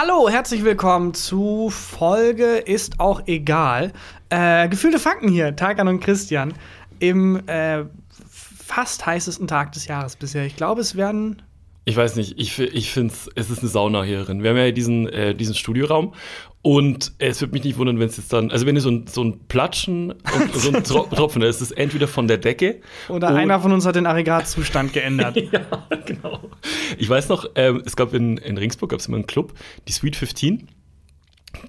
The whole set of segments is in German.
Hallo, herzlich willkommen zu Folge ist auch egal. Äh, gefühlte Fakten hier, Tarkan und Christian, im äh, fast heißesten Tag des Jahres bisher. Ich glaube, es werden Ich weiß nicht, ich, ich finde es ist eine Sauna hier drin. Wir haben ja diesen, äh, diesen Studioraum und es würde mich nicht wundern, wenn es jetzt dann, also wenn ihr so ein, so ein Platschen und so ein Tro Tropfen, ist es entweder von der Decke oder einer von uns hat den Aggregatzustand geändert. ja, genau. Ich weiß noch, ähm, es gab in, in Ringsburg gab es immer einen Club, die Sweet 15.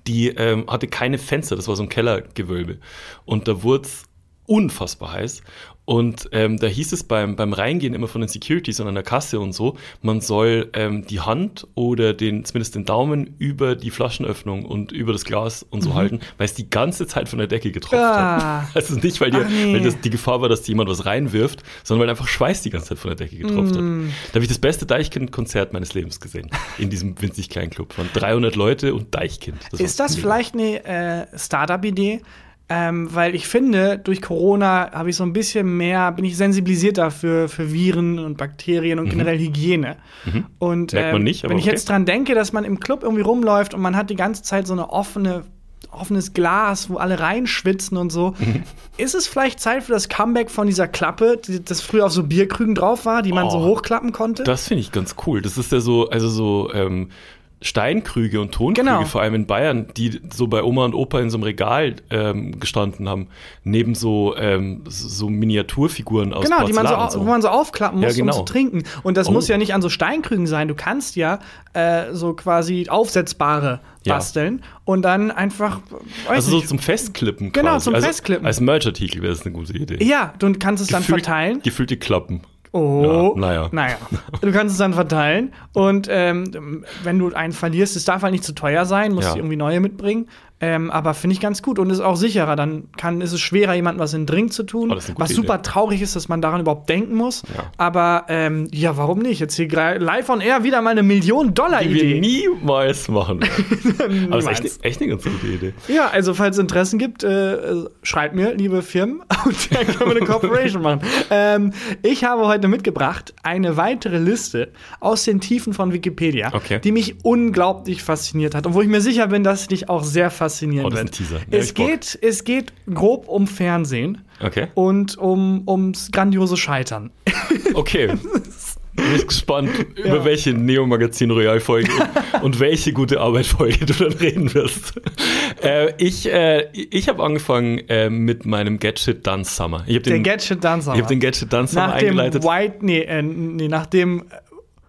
Die ähm, hatte keine Fenster, das war so ein Kellergewölbe. Und da wurde es unfassbar heiß. Und ähm, da hieß es beim, beim Reingehen immer von den Securities und an der Kasse und so, man soll ähm, die Hand oder den, zumindest den Daumen über die Flaschenöffnung und über das Glas und so mhm. halten, weil es die ganze Zeit von der Decke getropft ah. hat. Also nicht, weil, dir, nee. weil das die Gefahr war, dass jemand was reinwirft, sondern weil einfach Schweiß die ganze Zeit von der Decke getropft mm. hat. Da habe ich das beste Deichkind-Konzert meines Lebens gesehen. In diesem winzig kleinen Club von 300 Leute und Deichkind. Das Ist das vielleicht eine äh, Startup-Idee? Ähm, weil ich finde, durch Corona habe ich so ein bisschen mehr, bin ich sensibilisierter für, für Viren und Bakterien und mhm. generell Hygiene. Mhm. Und Merkt man ähm, nicht, wenn ich okay. jetzt dran denke, dass man im Club irgendwie rumläuft und man hat die ganze Zeit so eine offene offenes Glas, wo alle reinschwitzen und so. Mhm. Ist es vielleicht Zeit für das Comeback von dieser Klappe, die, das früher auf so Bierkrügen drauf war, die man oh, so hochklappen konnte? Das finde ich ganz cool. Das ist ja so, also so ähm, Steinkrüge und Tonkrüge, genau. vor allem in Bayern, die so bei Oma und Opa in so einem Regal ähm, gestanden haben, neben so, ähm, so Miniaturfiguren aus Genau, die man so, so, wo man so aufklappen muss, ja, genau. um zu trinken. Und das oh. muss ja nicht an so Steinkrügen sein. Du kannst ja äh, so quasi aufsetzbare basteln ja. und dann einfach. Also nicht, so zum Festklippen. Genau, quasi. zum also Festklippen. Als Merch-Artikel wäre das eine gute Idee. Ja, du kannst es Gefühlt, dann verteilen. Gefüllte Klappen. Oh, ja, naja. naja. Du kannst es dann verteilen und ähm, wenn du einen verlierst, es darf halt nicht zu teuer sein, musst ja. du irgendwie neue mitbringen. Ähm, aber finde ich ganz gut und ist auch sicherer. Dann kann, ist es schwerer, jemandem was in den Drink zu tun. Oh, was super Idee. traurig ist, dass man daran überhaupt denken muss. Ja. Aber ähm, ja, warum nicht? Jetzt hier live on air wieder mal eine Million-Dollar-Idee. Die wir niemals machen. aber es ist echt, echt, eine ganz gute Idee. Ja, also falls es Interessen gibt, äh, schreibt mir, liebe Firmen, und dann können wir eine Corporation machen. Ähm, ich habe heute mitgebracht eine weitere Liste aus den Tiefen von Wikipedia, okay. die mich unglaublich fasziniert hat und wo ich mir sicher bin, dass dich auch sehr fasziniert faszinierend oh. Ja, es, geht, es geht grob um Fernsehen. Okay. Und um, ums grandiose Scheitern. Okay. Bin ich gespannt, ja. über welche Neo-Magazin Royal-Folge und welche gute Arbeit-Folge du dann reden wirst. Äh, ich äh, ich habe angefangen äh, mit meinem Get Shit Done Summer. Ich den, Der Get Shit Done Summer. Ich habe den Get Shit Done Summer nach eingeleitet. Dem White, nee, äh, nee, nach dem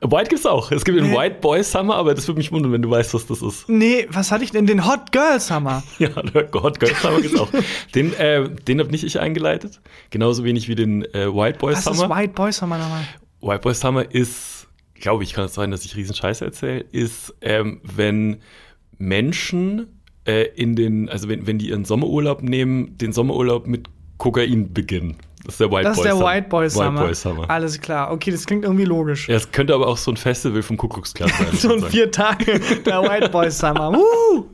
White gibt's auch. Es gibt den White Boy Summer, aber das würde mich wundern, wenn du weißt, was das ist. Nee, was hatte ich denn? Den Hot Girl Summer. ja, der Hot Girl Summer gibt's auch. Den, äh, den habe nicht ich eingeleitet. Genauso wenig wie den äh, White Boy was Summer. Was ist White Boy Summer nochmal? White Boy Summer ist, glaube ich, kann es sein, dass ich riesen Scheiße erzähle, ist, ähm, wenn Menschen äh, in den, also wenn, wenn die ihren Sommerurlaub nehmen, den Sommerurlaub mit Kokain beginnen. Das ist der White das Boy ist der Summer. White Boy Summer. White Boy Summer. Alles klar. Okay, das klingt irgendwie logisch. Ja, es könnte aber auch so ein Festival vom Kuckucksklan sein. so ein vier Tage der White Boy Summer. Woo!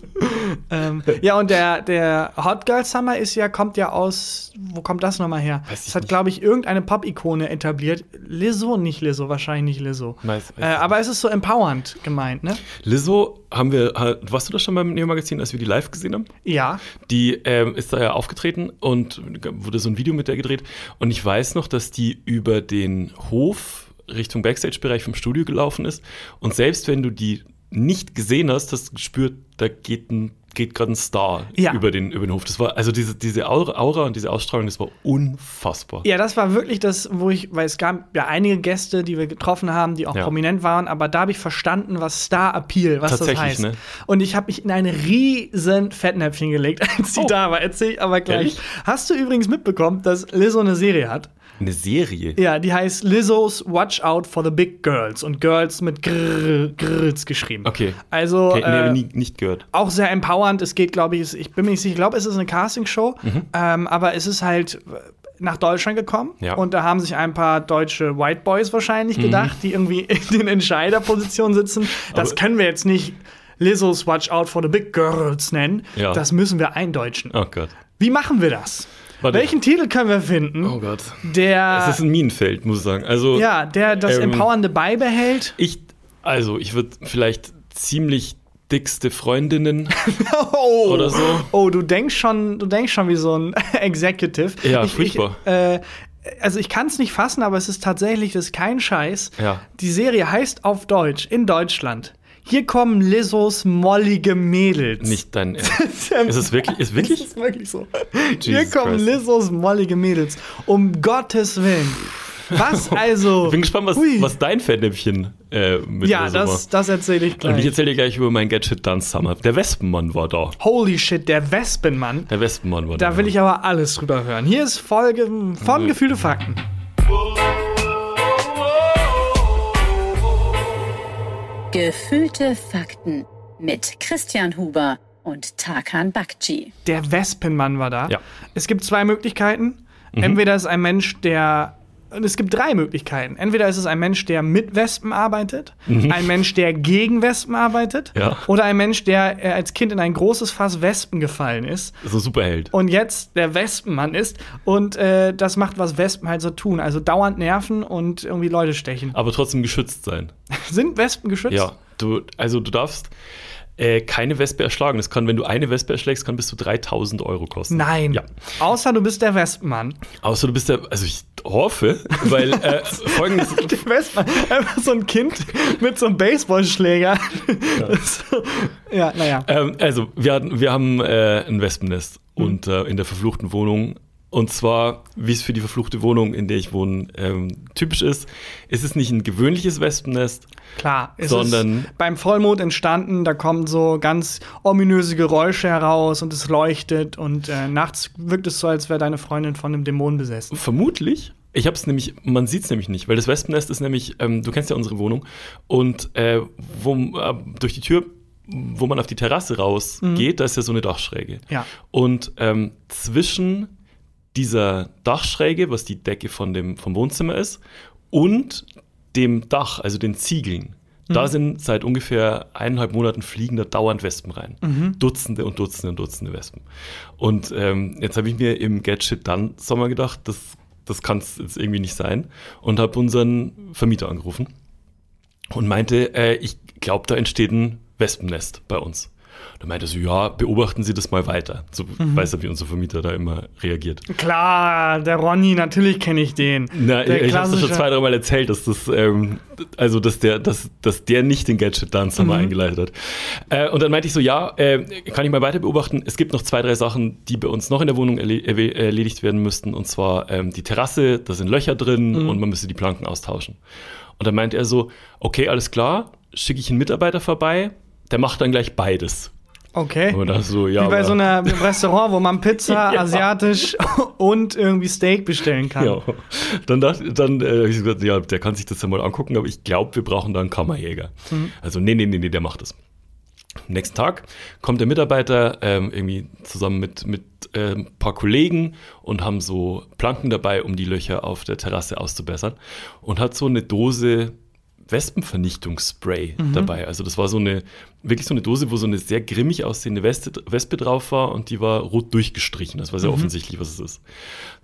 ähm, ja, und der, der Hot Girl Summer ist ja, kommt ja aus, wo kommt das nochmal her? Das hat, glaube ich, irgendeine Pop-Ikone etabliert. Lizzo, nicht Lizzo, wahrscheinlich nicht Lizzo. Nice, äh, aber es ist so empowernd gemeint, ne? Lizzo haben wir, warst du das schon beim Neo-Magazin, als wir die live gesehen haben? Ja. Die ähm, ist da ja aufgetreten und wurde so ein Video mit der gedreht. Und ich weiß noch, dass die über den Hof Richtung Backstage-Bereich vom Studio gelaufen ist. Und selbst wenn du die nicht gesehen hast, hast du gespürt, da geht ein geht gerade ein Star ja. über, den, über den Hof. Das war, also diese, diese Aura und diese Ausstrahlung, das war unfassbar. Ja, das war wirklich das, wo ich, weil es gab ja einige Gäste, die wir getroffen haben, die auch ja. prominent waren, aber da habe ich verstanden, was Star-Appeal, was das heißt. Ne? Und ich habe mich in ein riesen Fettnäpfchen gelegt, als sie oh. da war. Erzähl ich aber gleich. Ehrlich? Hast du übrigens mitbekommen, dass Lizzo eine Serie hat? Eine Serie? Ja, die heißt Lizzo's Watch Out for the Big Girls und Girls mit Grrr, Grrrs geschrieben. Okay. Also okay, nee, äh, nie, nicht gehört. Auch sehr empowernd. Es geht, glaube ich, ich bin mir nicht sicher, ich glaube, es ist eine Castingshow, mhm. ähm, aber es ist halt nach Deutschland gekommen ja. und da haben sich ein paar deutsche White Boys wahrscheinlich mhm. gedacht, die irgendwie in den Entscheiderpositionen sitzen. Das aber können wir jetzt nicht Lizzo's Watch Out for the Big Girls nennen. Ja. Das müssen wir eindeutschen. Oh Gott. Wie machen wir das? Warte. Welchen Titel können wir finden? Oh Gott. Der. Es ist ein Minenfeld, muss ich sagen. Also, ja, der das ähm, Empowernde beibehält. Ich, also, ich würde vielleicht ziemlich dickste Freundinnen oh, oder so. Oh, du denkst schon, du denkst schon wie so ein Executive. Ja, ich, furchtbar. Ich, äh, also ich kann es nicht fassen, aber es ist tatsächlich, das ist kein Scheiß. Ja. Die Serie heißt auf Deutsch, in Deutschland. Hier kommen Lizos mollige Mädels. Nicht dein Ernst. ist es wirklich? Ist wirklich? Ist wirklich so. Jesus Hier kommen Christ. Lizos mollige Mädels. Um Gottes Willen. Was also? Ich bin gespannt, was, Ui. was dein Fettnäpfchen äh, mit Ja, das, das erzähle ich war. Und ich gleich. erzähle dir gleich über mein Gadget Dance Summer. Der Wespenmann war da. Holy shit, der Wespenmann. Der Wespenmann war da. Da will ich aber alles drüber hören. Hier ist Folge von Gefühle Fakten. Gefühlte Fakten mit Christian Huber und Tarkan Bakci. Der Wespenmann war da. Ja. Es gibt zwei Möglichkeiten. Entweder ist ein Mensch, der. Und es gibt drei Möglichkeiten. Entweder ist es ein Mensch, der mit Wespen arbeitet, ein Mensch, der gegen Wespen arbeitet, Ja. oder ein Mensch, der äh, als Kind in ein großes Fass Wespen gefallen ist So Superheld. und jetzt der Wespenmann ist und äh, das macht, was Wespen halt so tun. Also dauernd nerven und irgendwie Leute stechen. Aber trotzdem geschützt sein. Sind Wespen geschützt? Ja. Du, also du darfst äh, keine Wespe erschlagen. Das kann, wenn du eine Wespe erschlägst, kann bis zu 3000 Euro kosten. Nein. Ja. Außer du bist der Wespenmann. Außer du bist der, also ich hoffe, weil äh, folgendes. Der Wespenmann, einfach so ein Kind mit so einem Baseballschläger. So, ja, naja. Ähm, also, wir, hatten, wir haben äh, ein Wespennest Mhm. und, äh, in der verfluchten Wohnung. Und zwar, wie es für die verfluchte Wohnung, in der ich wohne, ähm, typisch ist, ist es nicht ein gewöhnliches Wespennest. Klar, es sondern- ist beim Vollmond entstanden, da kommen so ganz ominöse Geräusche heraus und es leuchtet und äh, nachts wirkt es so, als wäre deine Freundin von einem Dämon besessen. Vermutlich. Ich habe es nämlich, man sieht es nämlich nicht, weil das Wespennest ist nämlich, ähm, du kennst ja unsere Wohnung, und äh, wo, äh, durch die Tür, wo man auf die Terrasse rausgeht, da ist ja so eine Dachschräge. Ja. Und ähm, zwischen dieser Dachschräge, was die Decke von dem, vom Wohnzimmer ist, und dem Dach, also den Ziegeln, da sind seit ungefähr eineinhalb Monaten fliegen da dauernd Wespen rein. Dutzende und Dutzende und Dutzende Wespen. Und ähm, jetzt habe ich mir im Gadget dann Sommer gedacht, das, das kann es jetzt irgendwie nicht sein. Und habe unseren Vermieter angerufen und meinte, äh, ich glaube, da entsteht ein Wespennest bei uns. Da meinte er so, ja, beobachten Sie das mal weiter. So weiß er, wie unser Vermieter da immer reagiert. Klar, der Ronny, natürlich kenne ich den. Na, der ich habe es schon zwei, dreimal erzählt, dass das, ähm, also dass der, dass, dass der nicht den Gadget Dance Mhm. mal eingeleitet hat. Äh, und dann meinte ich so, ja, äh, kann ich mal weiter beobachten. Es gibt noch zwei, drei Sachen, die bei uns noch in der Wohnung erle erledigt werden müssten. Und zwar ähm, die Terrasse, da sind Löcher drin Mhm. und man müsste die Planken austauschen. Und dann meinte er so, okay, alles klar, schicke ich einen Mitarbeiter vorbei, der macht dann gleich beides. Okay. Und so, ja, Wie bei so einer einem Restaurant, wo man Pizza, Ja. asiatisch und irgendwie Steak bestellen kann. Ja, dann dachte dann äh, hab ich gesagt, ja, der kann sich das ja mal angucken, aber ich glaube, wir brauchen da einen Kammerjäger. Also nee, nee, nee, nee, der macht das. Am nächsten Tag kommt der Mitarbeiter ähm, irgendwie zusammen mit, mit äh, ein paar Kollegen und haben so Planken dabei, um die Löcher auf der Terrasse auszubessern und hat so eine Dose Wespenvernichtungsspray dabei. Also das war so eine, wirklich so eine Dose, wo so eine sehr grimmig aussehende Weste, Wespe drauf war und die war rot durchgestrichen. Das war sehr offensichtlich, was es ist.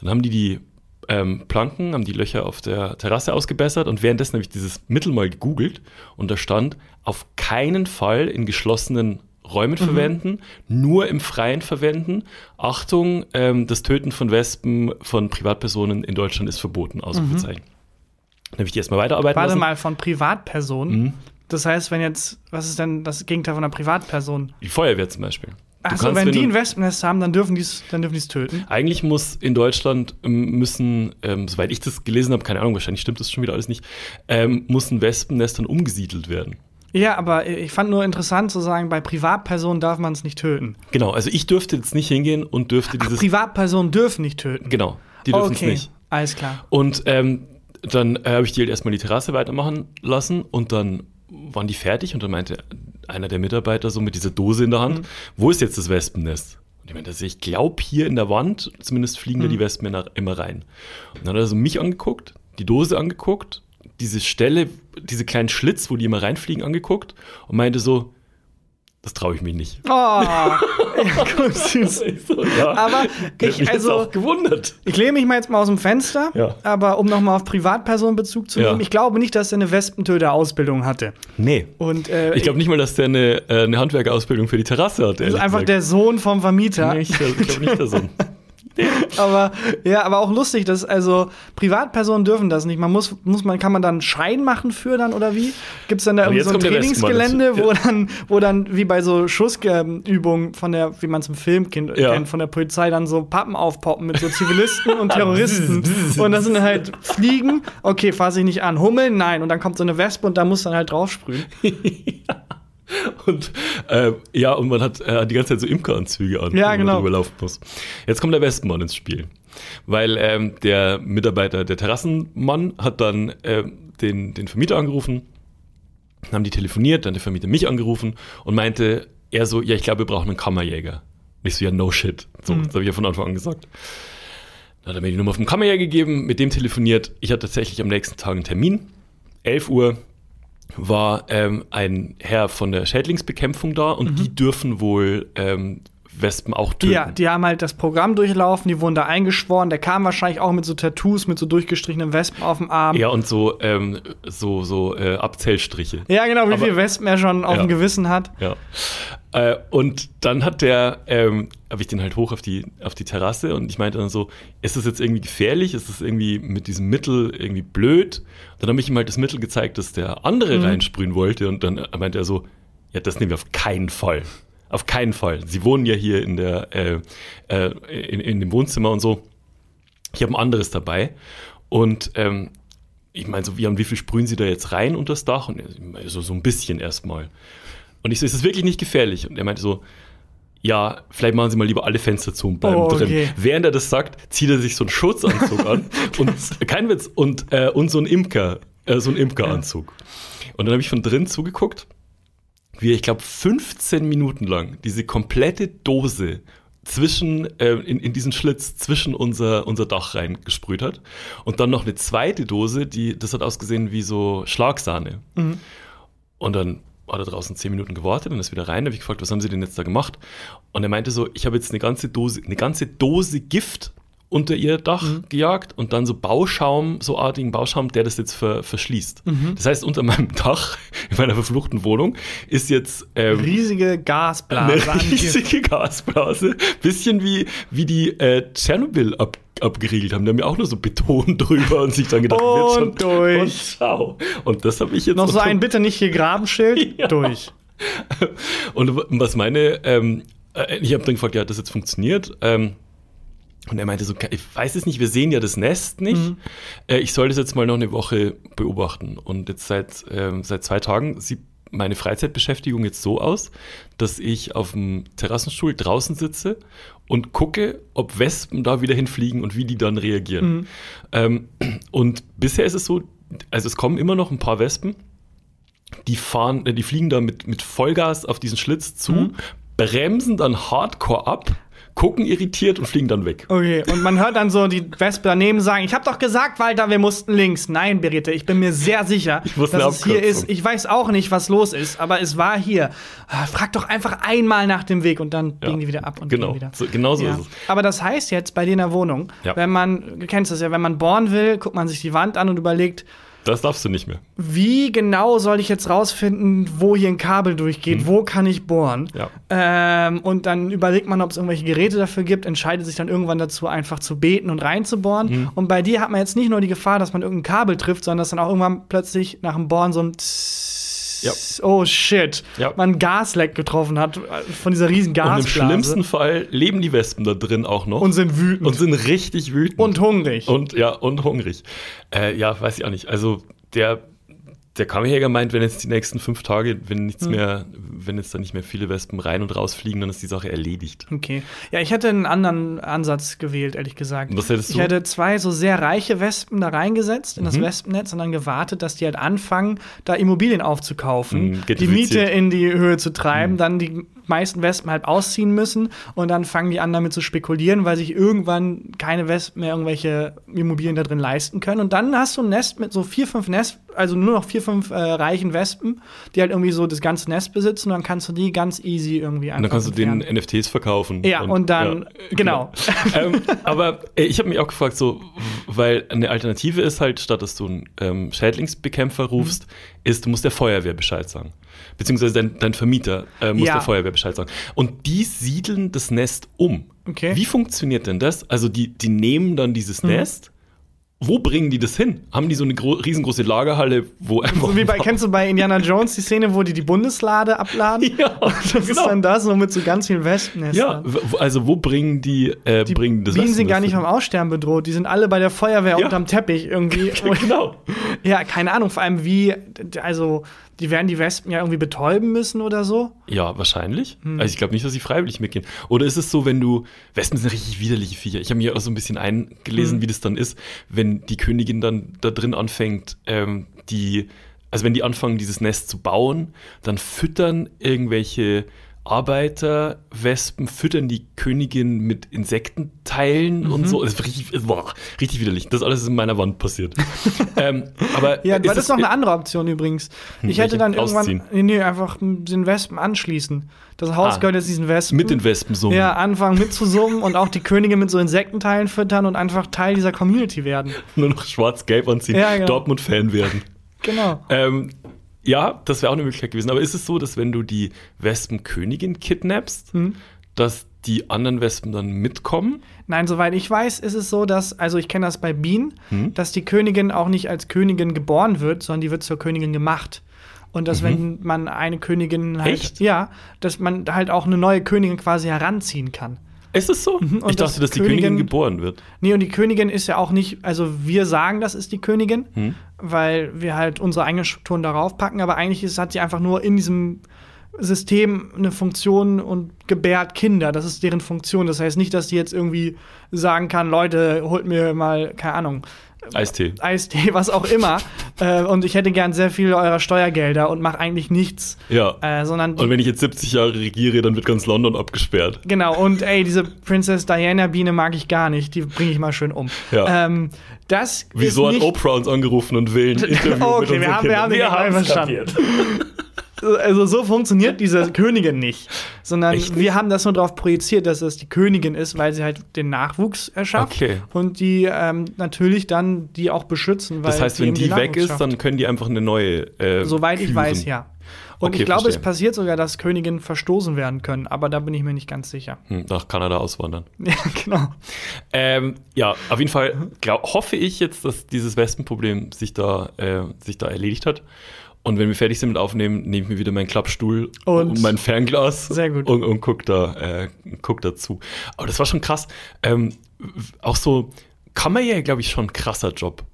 Dann haben die die ähm, Planken, haben die Löcher auf der Terrasse ausgebessert und währenddessen habe ich dieses Mittel mal gegoogelt und da stand, auf keinen Fall in geschlossenen Räumen verwenden, nur im Freien verwenden. Achtung, ähm, das Töten von Wespen von Privatpersonen in Deutschland ist verboten, Ausrufezeichen. Dann ich die erstmal weiterarbeiten Warte lassen. mal, von Privatpersonen. Mhm. Das heißt, wenn jetzt, was ist denn das Gegenteil von einer Privatperson? Die Feuerwehr zum Beispiel. Achso, kannst, wenn die Wespennest haben, dann dürfen die es töten. Eigentlich muss in Deutschland ähm, müssen, ähm, soweit ich das gelesen habe, keine Ahnung, wahrscheinlich stimmt das schon wieder alles nicht, ähm, muss ein Wespennest dann umgesiedelt werden. Ja, aber ich fand nur interessant zu sagen, bei Privatpersonen darf man es nicht töten. Genau, also ich dürfte jetzt nicht hingehen und dürfte Ach, dieses. Privatpersonen dürfen nicht töten. genau, die dürfen es okay, nicht. alles klar. Und ähm, dann äh, habe ich die halt erstmal die Terrasse weitermachen lassen und dann waren die fertig und dann meinte einer der Mitarbeiter so mit dieser Dose in der Hand, wo ist jetzt das Wespennest? Und ich meinte, also ich glaube hier in der Wand, zumindest fliegen da die Wespen immer- immer rein. Und dann hat er so mich angeguckt, die Dose angeguckt, diese Stelle, diese kleinen Schlitz, wo die immer reinfliegen, angeguckt und meinte so, Das traue ich mich nicht. Oh, ja, gut, süß. So, ja. Aber ich ich, also, auch gewundert. ich lehne mich mal jetzt mal aus dem Fenster, Ja. aber um nochmal auf Privatpersonen Bezug zu nehmen, ich glaube nicht, dass er eine Wespentöter-Ausbildung hatte. Nee. Und äh, Ich glaube nicht mal, dass der eine, äh, eine Handwerkerausbildung für die Terrasse hat. das ist einfach der Sohn vom Vermieter. Nee, ich glaube nicht der Sohn. Aber ja, aber auch lustig, dass also Privatpersonen dürfen das nicht. Man muss, muss man, kann man dann einen Schein machen für dann oder wie? Gibt es dann da irgendwie so ein Trainingsgelände, wo dann, wo dann wie bei so Schussübungen von der, wie man es im Film kennt, Ja. von der Polizei dann so Pappen aufpoppen mit so Zivilisten und Terroristen. und das sind halt Fliegen, okay, fasse ich nicht an. Hummeln, nein. Und dann kommt so eine Wespe und da muss dann halt draufsprühen. Und äh, ja, und man hat äh, die ganze Zeit so Imkeranzüge an, Ja, wo man genau. drüber laufen muss. Jetzt kommt der Wespenmann ins Spiel. Weil ähm, der Mitarbeiter, der Terrassenmann, hat dann ähm, den, den Vermieter angerufen, dann haben die telefoniert, dann der Vermieter mich angerufen und meinte, er so, ja, ich glaube, wir brauchen einen Kammerjäger. Und ich so, ja, no shit. So, das habe ich ja von Anfang an gesagt. Dann hat er mir die Nummer vom Kammerjäger gegeben, mit dem telefoniert. Ich hatte tatsächlich am nächsten Tag einen Termin. 11 Uhr war ähm, ein Herr von der Schädlingsbekämpfung da und die dürfen wohl ähm, Wespen auch töten. Ja, die haben halt das Programm durchlaufen, die wurden da eingeschworen. Der kam wahrscheinlich auch mit so Tattoos, mit so durchgestrichenen Wespen auf dem Arm. Ja, und so, ähm, so, so äh, Abzählstriche. Ja, genau, wie Aber- viele Wespen er schon auf Ja. dem Gewissen hat. Ja. Äh, und dann hat der, ähm, habe ich den halt hoch auf die, auf die Terrasse und ich meinte dann so, ist das jetzt irgendwie gefährlich? Ist das irgendwie mit diesem Mittel irgendwie blöd? Dann habe ich ihm halt das Mittel gezeigt, das der andere Mhm. reinsprühen wollte und dann meinte er so, ja, das nehmen wir auf keinen Fall. Auf keinen Fall. Sie wohnen ja hier in der, äh, äh, in, in dem Wohnzimmer und so. Ich habe ein anderes dabei und ähm, ich meine so, wie, wie viel sprühen Sie da jetzt rein unter das Dach? Und er so, so, ein bisschen erstmal. Und ich so, ist das wirklich nicht gefährlich? Und er meinte so, ja, vielleicht machen Sie mal lieber alle Fenster zu und bleiben Oh, okay. drin. Während er das sagt, zieht er sich so einen Schutzanzug an und kein Witz und, äh, und so ein Imker, äh, so ein Imkeranzug. Und dann habe ich von drin zugeguckt, wie er, ich glaube, 15 Minuten lang diese komplette Dose zwischen, äh, in, in diesen Schlitz zwischen unser, unser Dach reingesprüht hat. Und dann noch eine zweite Dose, die, das hat ausgesehen wie so Schlagsahne. Und dann hat er draußen 10 Minuten gewartet und ist wieder rein. Da habe ich gefragt, was haben Sie denn jetzt da gemacht? Und er meinte so, ich habe jetzt eine ganze Dose, eine ganze Dose Gift unter ihr Dach gejagt und dann so Bauschaum, so artigen Bauschaum, der das jetzt ver, verschließt. Das heißt, unter meinem Dach, in meiner verfluchten Wohnung, ist jetzt ähm, Riesige Gasblase. eine riesige Gasblase. Bisschen wie, wie die äh, Tschernobyl ab, abgeriegelt haben. Die haben ja auch nur so Beton drüber und sich dann gedacht, wird schon. Und durch. Und ciao. Und das habe ich jetzt Noch so ein bitte nicht hier Grabenschild. Ja. Durch. Und was meine, ähm, äh, ich habe dann gefragt, ja, hat das jetzt funktioniert? Ähm, und er meinte so, ich weiß es nicht, wir sehen ja das Nest nicht. Mhm. Äh, ich soll das jetzt mal noch eine Woche beobachten. Und jetzt seit, ähm, seit zwei Tagen sieht meine Freizeitbeschäftigung jetzt so aus, dass ich auf dem Terrassenstuhl draußen sitze und gucke, ob Wespen da wieder hinfliegen und wie die dann reagieren. Mhm. Ähm, und bisher ist es so, also es kommen immer noch ein paar Wespen, die fahren, äh, die fliegen da mit, mit Vollgas auf diesen Schlitz zu, Mhm. bremsen dann hardcore ab, gucken irritiert und fliegen dann weg. Okay, und man hört dann so die Wespe daneben sagen: Ich hab doch gesagt, Walter, wir mussten links. Nein, Brigitte, ich bin mir sehr sicher, dass es hier ist. Ich weiß auch nicht, was los ist, aber es war hier. Ah, Frag doch einfach einmal nach dem Weg und dann biegen die wieder ab und Genau, gehen wieder. so, genau so Ja. ist es. Aber das heißt jetzt bei dir in der Wohnung, Ja. wenn man, du kennst das ja, wenn man bohren will, guckt man sich die Wand an und überlegt, Das darfst du nicht mehr. wie genau soll ich jetzt rausfinden, wo hier ein Kabel durchgeht, wo kann ich bohren? Ja. Ähm, und dann überlegt man, ob es irgendwelche Geräte dafür gibt, entscheidet sich dann irgendwann dazu, einfach zu beten und reinzubohren. Mhm. Und bei dir hat man jetzt nicht nur die Gefahr, dass man irgendein Kabel trifft, sondern dass dann auch irgendwann plötzlich nach dem Bohren so ein Tss, oh shit, Ja. man Gasleck getroffen hat von dieser riesen Und im Gasblase. schlimmsten Fall leben die Wespen da drin auch noch und sind wütend und sind richtig wütend. und hungrig. Und ja, und hungrig. Äh, ja, weiß ich auch nicht. Also der, der Kammerjäger meint, wenn jetzt die nächsten fünf Tage, wenn Hm. nichts mehr, wenn jetzt da nicht mehr viele Wespen rein und rausfliegen, dann ist die Sache erledigt. Okay. Ja, ich hätte einen anderen Ansatz gewählt, ehrlich gesagt. Was hättest ich du? hätte zwei so sehr reiche Wespen da reingesetzt in das Mhm. Wespennetz und dann gewartet, dass die halt anfangen, da Immobilien aufzukaufen, Mhm, die. Miete in die Höhe zu treiben, dann die meisten Wespen halt ausziehen müssen und dann fangen die an damit zu spekulieren, weil sich irgendwann keine Wespen mehr irgendwelche Immobilien da drin leisten können. Und dann hast du ein Nest mit so vier, fünf Nest, also nur noch vier, fünf äh, reichen Wespen, die halt irgendwie so das ganze Nest besitzen und dann kannst du die ganz easy irgendwie einfach. Und dann kannst entfernen. du den NFTs verkaufen. Ja, und dann- genau. ähm, aber äh, ich habe mich auch gefragt, so, weil eine Alternative ist halt, statt dass du einen ähm, Schädlingsbekämpfer rufst, Mhm. ist, du musst der Feuerwehr Bescheid sagen. Beziehungsweise dein, dein Vermieter äh, muss Ja. der Feuerwehr Bescheid sagen. Und die siedeln das Nest um. Okay. Wie funktioniert denn das? Also die, die nehmen dann dieses Mhm. Nest. Wo bringen die das hin? Haben die so eine gro riesengroße Lagerhalle, wo einfach. So wie bei, kennst du bei Indiana Jones die Szene, wo die die Bundeslade abladen? Ja, das ist genau. dann das, so mit so ganz vielen Ja, Wespennestern. w- also wo bringen die, äh, Die bringen das Bienen sind gar nicht hin? vom Aussterben bedroht. Die sind alle bei der Feuerwehr Ja. unterm Teppich irgendwie. Genau. ja, keine Ahnung. Vor allem wie, also, die werden die Wespen ja irgendwie betäuben müssen oder so. Ja, wahrscheinlich. Hm. Also ich glaube nicht, dass sie freiwillig mitgehen. Oder ist es so, wenn du, Wespen sind richtig widerliche Viecher. Ich habe mir auch so ein bisschen eingelesen, Hm. wie das dann ist, wenn die Königin dann da drin anfängt, ähm, die, also wenn die anfangen, dieses Nest zu bauen, dann füttern irgendwelche Arbeiter, Wespen, füttern die Königin mit Insektenteilen Mhm. und so. Das ist richtig, boah, richtig widerlich. Das alles ist in meiner Wand passiert. ähm, aber Ja, das ist noch eine andere Option übrigens. Ich welche? hätte dann irgendwann, Ausziehen? nee, nee, einfach den Wespen anschließen. Das Haus Ah. gehört jetzt diesen Wespen. mit den Wespen so. Ja, anfangen mitzusummen und auch die Königin mit so Insektenteilen füttern und einfach Teil dieser Community werden. Nur noch schwarz-gelb anziehen, Ja, genau. Dortmund-Fan werden. Genau. Ähm, ja, das wäre auch eine Möglichkeit gewesen. Aber ist es so, dass wenn du die Wespenkönigin kidnappst, Hm. dass die anderen Wespen dann mitkommen? Nein, soweit ich weiß, ist es so, dass, also ich kenne das bei Bienen, Hm? dass die Königin auch nicht als Königin geboren wird, sondern die wird zur Königin gemacht. Und dass, wenn man eine Königin halt, Mhm. Echt? ja, dass man halt auch eine neue Königin quasi heranziehen kann. Ist es so? und ich dachte, dass die Königin- Königin geboren wird. Nee, und die Königin ist ja auch nicht, also wir sagen, das ist die Königin, Hm? weil wir halt unsere eigenen Strukturen darauf packen, aber eigentlich ist, hat sie einfach nur in diesem System eine Funktion und gebärt Kinder. Das ist deren Funktion. Das heißt nicht, dass die jetzt irgendwie sagen kann, Leute, holt mir mal, keine Ahnung, Eistee. Eistee, was auch immer. äh, und ich hätte gern sehr viele eurer Steuergelder und mache eigentlich nichts. Ja. Äh, sondern Und wenn ich jetzt 70 Jahre regiere, dann wird ganz London abgesperrt. Genau, und ey, diese Princess Diana Biene mag ich gar nicht. Die bringe ich mal schön um. Ja. Ähm, das Wieso ist hat nicht, Oprah uns angerufen und will ein Interview mit Okay, unseren wir haben- wir Kindern? haben den Gag haben's verstanden. Also so funktioniert diese Königin nicht. Sondern Echt wir haben das nur darauf projiziert, dass es die Königin ist, weil sie halt den Nachwuchs erschafft. Okay. Und die ähm, natürlich dann die auch beschützen. Weil Das heißt, wenn die den weg ist, schafft. dann können die einfach eine neue. Äh, Soweit ich küren. weiß, ja. Und Okay, ich glaube, es verstehe. passiert sogar, dass Königinnen verstoßen werden können, aber da bin ich mir nicht ganz sicher. Hm, nach Kanada auswandern. Ja, genau. Ähm, ja, auf jeden Fall glaub, hoffe ich jetzt, dass dieses Wespenproblem sich da, äh, sich da erledigt hat. Und wenn wir fertig sind mit Aufnehmen, nehme ich mir wieder meinen Klappstuhl Und- und, mein Fernglas Sehr gut. und, und guck, da, äh, guck dazu. Aber das war schon krass. Ähm, auch so, Kammerjäger, glaube ich, schon ein krasser Job.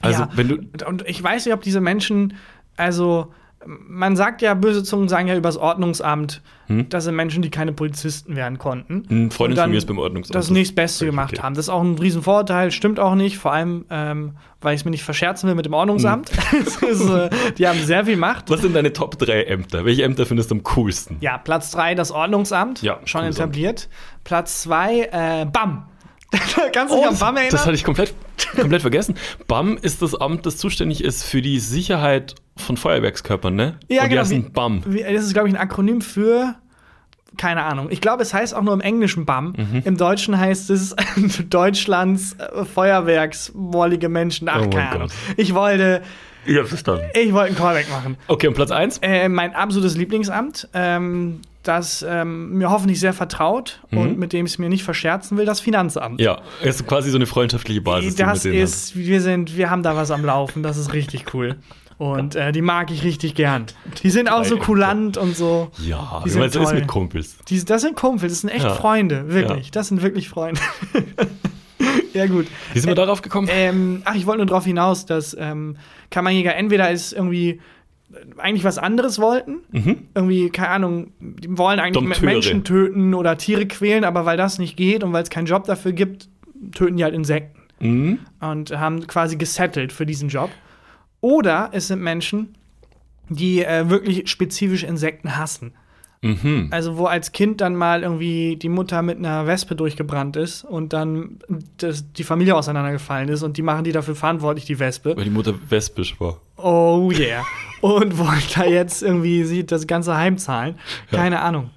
Also, ja. wenn du. Und ich weiß nicht, ob diese Menschen, also man sagt ja, böse Zungen sagen ja übers Ordnungsamt, das sind Menschen, die keine Polizisten werden konnten. Eine Hm? Freundin von mir ist beim Ordnungsamt. Das nächstbeste völlig gemacht okay. haben. Das ist auch ein Riesenvorteil, stimmt auch nicht, vor allem, ähm, weil ich es mir nicht verscherzen will mit dem Ordnungsamt. Es ist, äh, die haben sehr viel Macht. Was sind deine Top 3 Ämter? Welche Ämter findest du am coolsten? Ja, Platz 3 das Ordnungsamt, Ja, schon cooles etabliert. Platz 2 äh, BAM. Kannst du dich an BAM erinnern? Das hatte ich komplett, komplett vergessen. BAM ist das Amt, das zuständig ist für die Sicherheit von Feuerwerkskörpern, ne? Ja, Und die genau. heißen Wie- BAM. Wie, das ist, glaube ich, ein Akronym für. Keine Ahnung. Ich glaube, es heißt auch nur im Englischen BAM. Mhm. Im Deutschen heißt es Deutschlands äh, Feuerwerkswollige Menschen. Ach, Oh keine Ahnung. Ich wollte, Ich hab's verstanden. ich wollte einen Callback machen. Okay, und Platz 1? Äh, mein absolutes Lieblingsamt, ähm, das ähm, mir hoffentlich sehr vertraut und mit dem ich es mir nicht verscherzen will, das Finanzamt. Mhm. Ja, ist quasi so eine freundschaftliche Basis. die das denen ist, wir sind, wir haben da was am Laufen, das ist richtig cool. Und äh, die mag ich richtig gern. Die sind auch so kulant und so. Ja, Die sind meinst du das toll. mit Kumpels? Die, das sind Kumpel, das sind echt Ja. Freunde, wirklich. Ja. Das sind wirklich Freunde. ja, gut. Wie sind wir darauf gekommen? Ähm, ach, ich wollte nur darauf hinaus, dass ähm, Kammerjäger entweder ist irgendwie äh, eigentlich was anderes wollten. Irgendwie, keine Ahnung, die wollen eigentlich Mhm. Dompteure. Menschen töten oder Tiere quälen, aber weil das nicht geht und weil es keinen Job dafür gibt, töten die halt Insekten Mhm. und haben quasi gesettelt für diesen Job. Oder es sind Menschen, die äh, wirklich spezifisch Insekten hassen. Mhm. Also wo als Kind dann mal irgendwie die Mutter mit einer Wespe durchgebrannt ist und dann das, die Familie auseinandergefallen ist und die machen die dafür verantwortlich, die Wespe. Weil die Mutter wespisch war. Oh yeah. und wollen da jetzt irgendwie sie das ganze Heim zahlen. Keine Ahnung.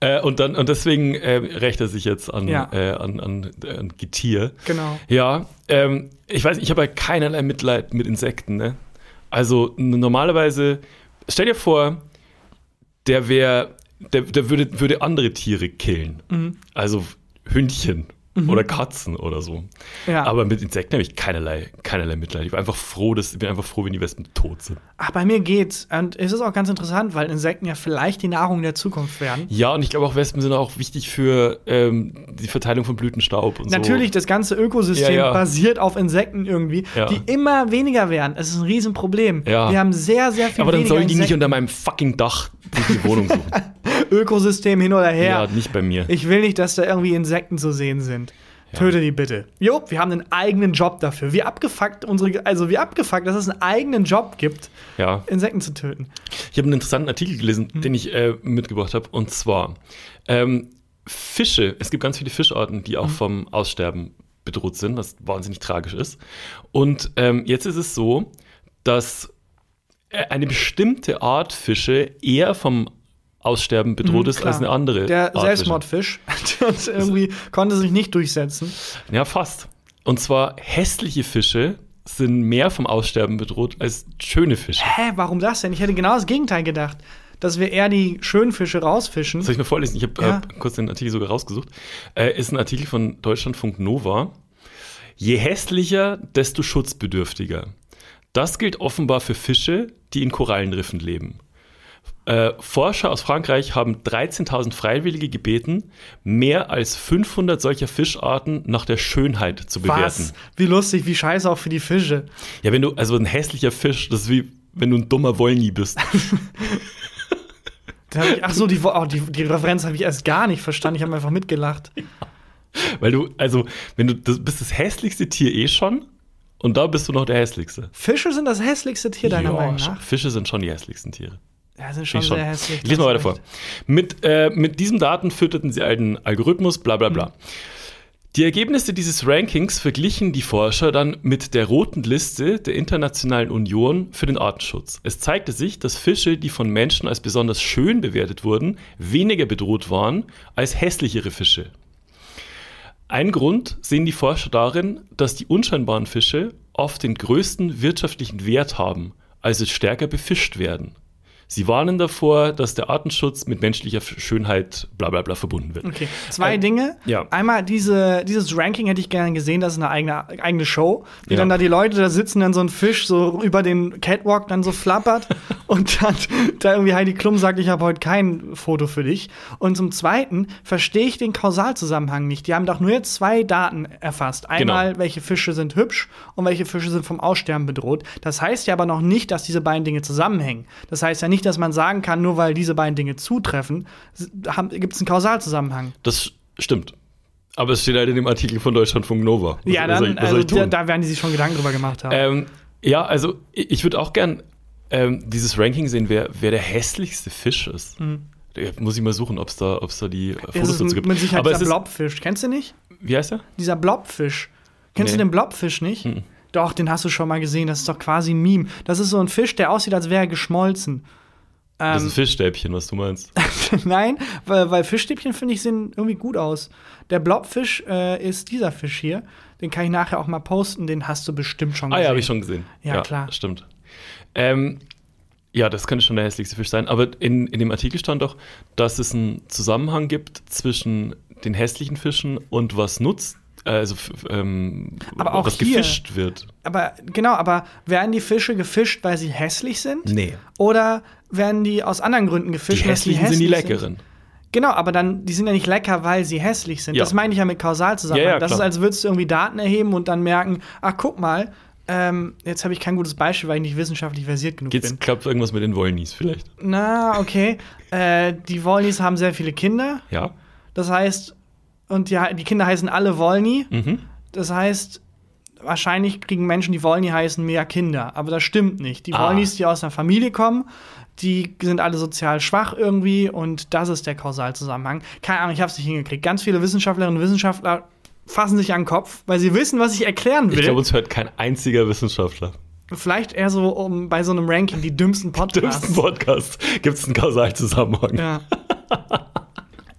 Äh, und dann und deswegen äh, rächt er sich jetzt an, Ja. äh, an, an, an Getier. Genau. Ja, ähm, ich weiß, ich habe halt keinerlei Mitleid mit Insekten, ne? Also normalerweise, stell dir vor, der wäre, der, der würde, würde andere Tiere killen. Mhm. Also Hündchen oder Katzen oder so. Ja. Aber mit Insekten habe ich keinerlei, keinerlei Mitleid. Ich bin einfach froh, dass, ich bin einfach froh, wenn die Wespen tot sind. Ach, bei mir geht's. Und es ist auch ganz interessant, weil Insekten ja vielleicht die Nahrung der Zukunft werden. Ja, und ich glaube auch Wespen sind auch wichtig für ähm, die Verteilung von Blütenstaub und Natürlich, so. das ganze Ökosystem Ja, ja. basiert auf Insekten irgendwie, die immer weniger werden. Es ist ein Riesenproblem. Wir haben sehr, sehr viel Aber dann sollen die nicht Insekten. unter meinem fucking Dach die Wohnung suchen. Ökosystem hin oder her. ja, nicht bei mir. Ich will nicht, dass da irgendwie Insekten zu sehen sind. Töte die bitte. Jo, wir haben einen eigenen Job dafür. Wie abgefuckt unsere, also wie abgefuckt, dass es einen eigenen Job gibt, ja. Insekten zu töten. Ich habe einen interessanten Artikel gelesen, den ich äh, mitgebracht habe. Und zwar ähm, Fische. Es gibt ganz viele Fischarten, die auch vom Aussterben bedroht sind, was wahnsinnig tragisch ist. Und ähm, jetzt ist es so, dass eine bestimmte Art Fische eher vom Aussterben bedroht ist Klar. als eine andere. Der Art Selbstmordfisch, der irgendwie konnte sich nicht durchsetzen. Ja, fast. Und zwar hässliche Fische sind mehr vom Aussterben bedroht als schöne Fische. Hä, warum das denn? Ich hätte genau das Gegenteil gedacht. Dass wir eher die schönen Fische rausfischen. Soll ich mal vorlesen? Ich habe Ja. äh, kurz den Artikel sogar rausgesucht. Äh, ist ein Artikel von Deutschlandfunk Nova. Je hässlicher, desto schutzbedürftiger. Das gilt offenbar für Fische, die in Korallenriffen leben. Äh, Forscher aus Frankreich haben 13.000 Freiwillige gebeten, mehr als 500 solcher Fischarten nach der Schönheit zu bewerten. Was? Wie lustig, wie scheiße auch für die Fische. Ja, wenn du, also ein hässlicher Fisch, das ist wie wenn du ein dummer Wollny bist. Ich, ach so, die, oh, die, die Referenz habe ich erst gar nicht verstanden. Ich habe einfach mitgelacht. Weil du, also, wenn du, das bist das hässlichste Tier eh schon und da bist du noch der hässlichste. Fische sind das hässlichste Tier deiner Ja, Meinung schon- nach. Fische sind schon die hässlichsten Tiere. Ja, sind schon Schon. sehr hässlich. Ich lese mal weiter vor. Mit, äh, mit diesen Daten fütterten sie einen Algorithmus, bla bla bla. Die Ergebnisse dieses Rankings verglichen die Forscher dann mit der roten Liste der Internationalen Union für den Artenschutz. Es zeigte sich, dass Fische, die von Menschen als besonders schön bewertet wurden, weniger bedroht waren als hässlichere Fische. Ein Grund sehen die Forscher darin, dass die unscheinbaren Fische oft den größten wirtschaftlichen Wert haben, also stärker befischt werden. Sie warnen davor, dass der Artenschutz mit menschlicher Schönheit bla bla bla verbunden wird. Okay, zwei Äh, Dinge. ja. Einmal diese, dieses Ranking hätte ich gerne gesehen, das ist eine eigene, eigene Show, wie Ja. dann da die Leute da sitzen, dann so ein Fisch so über den Catwalk dann so flappert und dann da irgendwie Heidi Klum sagt, ich habe heute kein Foto für dich. Und zum Zweiten verstehe ich den Kausalzusammenhang nicht. Die haben doch nur jetzt zwei Daten erfasst. Einmal, Genau. welche Fische sind hübsch und welche Fische sind vom Aussterben bedroht. Das heißt ja aber noch nicht, dass diese beiden Dinge zusammenhängen. Das heißt ja nicht, dass man sagen kann, nur weil diese beiden Dinge zutreffen, gibt es einen Kausalzusammenhang. Das stimmt. Aber es steht halt in dem Artikel von Deutschlandfunk Nova. Was- Ja, was soll dann, ich- was also, da, da werden die sich schon Gedanken drüber gemacht haben. Ähm, ja, also ich, würde auch gern ähm, dieses Ranking sehen, wer, wer der hässlichste Fisch ist. Da muss ich mal suchen, ob es da, ob's da die äh, Fotos ist dazu gibt. mit Sicherheit Aber es dieser Blobfisch. Kennst du nicht? wie heißt er? Dieser Blobfisch. Kennst Nee. du den Blobfisch nicht? Doch, den hast du schon mal gesehen. Das ist doch quasi ein Meme. Das ist so ein Fisch, der aussieht, als wäre er geschmolzen. Das ist Ähm, ein Fischstäbchen, was du meinst. Nein, weil, weil Fischstäbchen, finde ich, sehen irgendwie gut aus. Der Blobfisch äh, ist dieser Fisch hier. Den kann ich nachher auch mal posten. Den hast du bestimmt schon Ah gesehen. ja, habe ich schon gesehen. Ja, klar. Stimmt. Ähm, ja, das könnte schon der hässlichste Fisch sein. Aber in, in dem Artikel stand doch, dass es einen Zusammenhang gibt zwischen den hässlichen Fischen und was nutzt, also f- ähm, Aber auch was hier- gefischt wird. Aber genau, aber werden die Fische gefischt, weil sie hässlich sind? Nee. Oder werden die aus anderen Gründen Die gefischt? dass hässlichen sind die hässlich leckeren. Genau, aber dann, die sind ja nicht lecker, weil sie hässlich sind. Ja. Das meine ich ja mit Kausalzusammenhang. Ja, ja, das ist, als würdest du irgendwie Daten erheben und dann merken, ach, guck mal, ähm, jetzt habe ich kein gutes Beispiel, weil ich nicht wissenschaftlich versiert genug Geht's, bin. klappt irgendwas mit den Wollnies vielleicht? Na, okay. äh, die Wollnys haben sehr viele Kinder. Ja. Das heißt, und die, die Kinder heißen alle Wollny. Mhm. Das heißt, wahrscheinlich kriegen Menschen, die Wollny heißen, mehr Kinder. Aber das stimmt nicht. Die Ah. Wollnys, die aus einer Familie kommen, die sind alle sozial schwach irgendwie und das ist der Kausalzusammenhang. Keine Ahnung, ich habe es nicht hingekriegt. Ganz viele Wissenschaftlerinnen und Wissenschaftler fassen sich an den Kopf, weil sie wissen, was ich erklären will. Ich glaube, uns hört kein einziger Wissenschaftler. Vielleicht eher so um, bei so einem Ranking die dümmsten Podcasts. Dümmsten Podcast gibt es einen Kausalzusammenhang. Ja.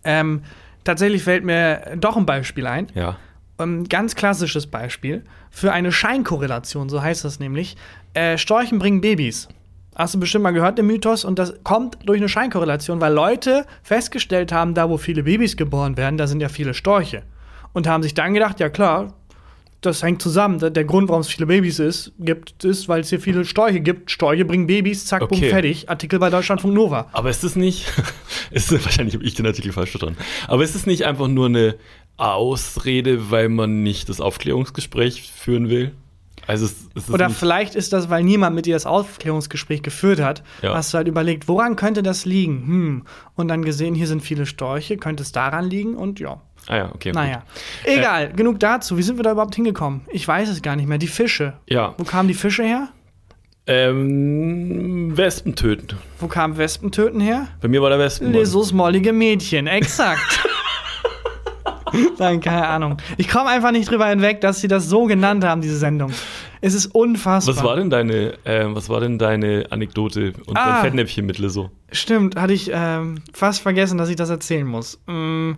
ähm, tatsächlich fällt mir doch ein Beispiel ein. ja. Ein ganz klassisches Beispiel für eine Scheinkorrelation, so heißt das nämlich. Äh, Storchen bringen Babys. Hast du bestimmt mal gehört, den Mythos? Und das kommt durch eine Scheinkorrelation, weil Leute festgestellt haben, da wo viele Babys geboren werden, da sind ja viele Storche. Und haben sich dann gedacht, ja klar, das hängt zusammen. Der Grund, warum es viele Babys ist, gibt, ist, weil es hier viele Storche gibt. Storche bringen Babys, zack, bumm, Okay. fertig. Artikel bei Deutschlandfunk Nova. Aber ist es nicht, ist, wahrscheinlich habe ich den Artikel falsch verstanden, aber ist es nicht einfach nur eine Ausrede, weil man nicht das Aufklärungsgespräch führen will? Also es, es Oder vielleicht ist das, weil niemand mit dir das Aufklärungsgespräch geführt hat, Ja. hast du halt überlegt, woran könnte das liegen? Hm. Und dann gesehen, hier sind viele Storche, könnte es daran liegen? Und ja, ah ja, okay. naja. Äh. Egal, genug dazu. Wie sind wir da überhaupt hingekommen? Ich weiß es gar nicht mehr. Die Fische. Gut. Ja, Wo kamen die Fische her? ähm, Wespen töten. Wo kamen Wespentöten her? Bei mir war der Wespen. Lesos mollige Mädchen, exakt. Nein, keine Ahnung. Ich komme einfach nicht drüber hinweg, dass sie das so genannt haben, diese Sendung. Es ist unfassbar. Was war denn deine, ähm, was war denn deine Anekdote und Ah. dein Fettnäpfchen mit Lizzo? Stimmt, hatte ich ähm, fast vergessen, dass ich das erzählen muss. Mm,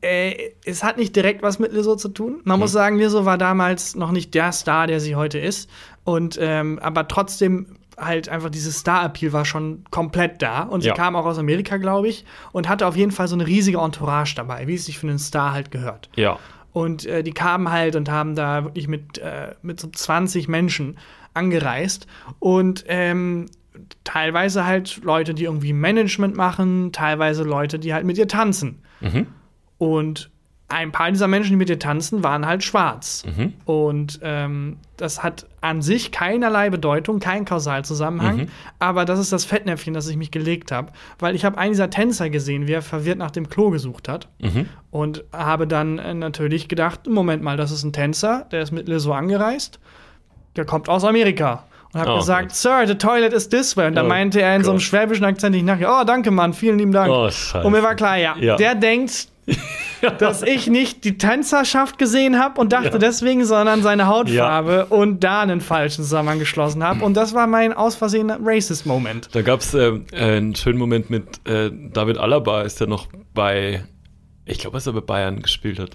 äh, es hat nicht direkt was mit Lizzo zu tun. Man muss sagen, Lizzo war damals noch nicht der Star, der sie heute ist. Und ähm, aber trotzdem halt einfach dieses Star-Appeal war schon komplett da. Und sie Ja. kam auch aus Amerika, glaube ich, und hatte auf jeden Fall so eine riesige Entourage dabei, wie es sich für einen Star halt gehört. Ja. Und äh, die kamen halt und haben da wirklich mit, äh, mit so 20 Menschen angereist. Und ähm, teilweise halt Leute, die irgendwie Management machen, teilweise Leute, die halt mit ihr tanzen. Mhm. Und ein paar dieser Menschen, die mit ihr tanzen, waren halt schwarz. Mhm. Und ähm, das hat an sich keinerlei Bedeutung, kein Kausalzusammenhang. Mhm. Aber das ist das Fettnäpfchen, das ich mich gelegt habe. Weil ich habe einen dieser Tänzer gesehen, wie er verwirrt nach dem Klo gesucht hat. Mhm. Und habe dann äh, natürlich gedacht, Moment mal, das ist ein Tänzer, der ist mit Lizzo angereist. Der kommt aus Amerika. Und habe Oh, gesagt, Gott. Sir, the toilet is this way. Und dann Oh, meinte er in so einem Gott. schwäbischen Akzent, ich nachher, oh, danke, Mann, vielen lieben Dank. Oh. Und mir war klar, ja, Ja. der denkt, dass ich nicht die Tänzerschaft gesehen habe und dachte Ja. deswegen, sondern seine Hautfarbe und da einen falschen Zusammenhang geschlossen habe. Und das war mein aus Versehen Racist-Moment. Da gab es äh, einen schönen Moment mit äh, David Alaba, ist der noch bei, ich glaube, dass er bei Bayern gespielt hat.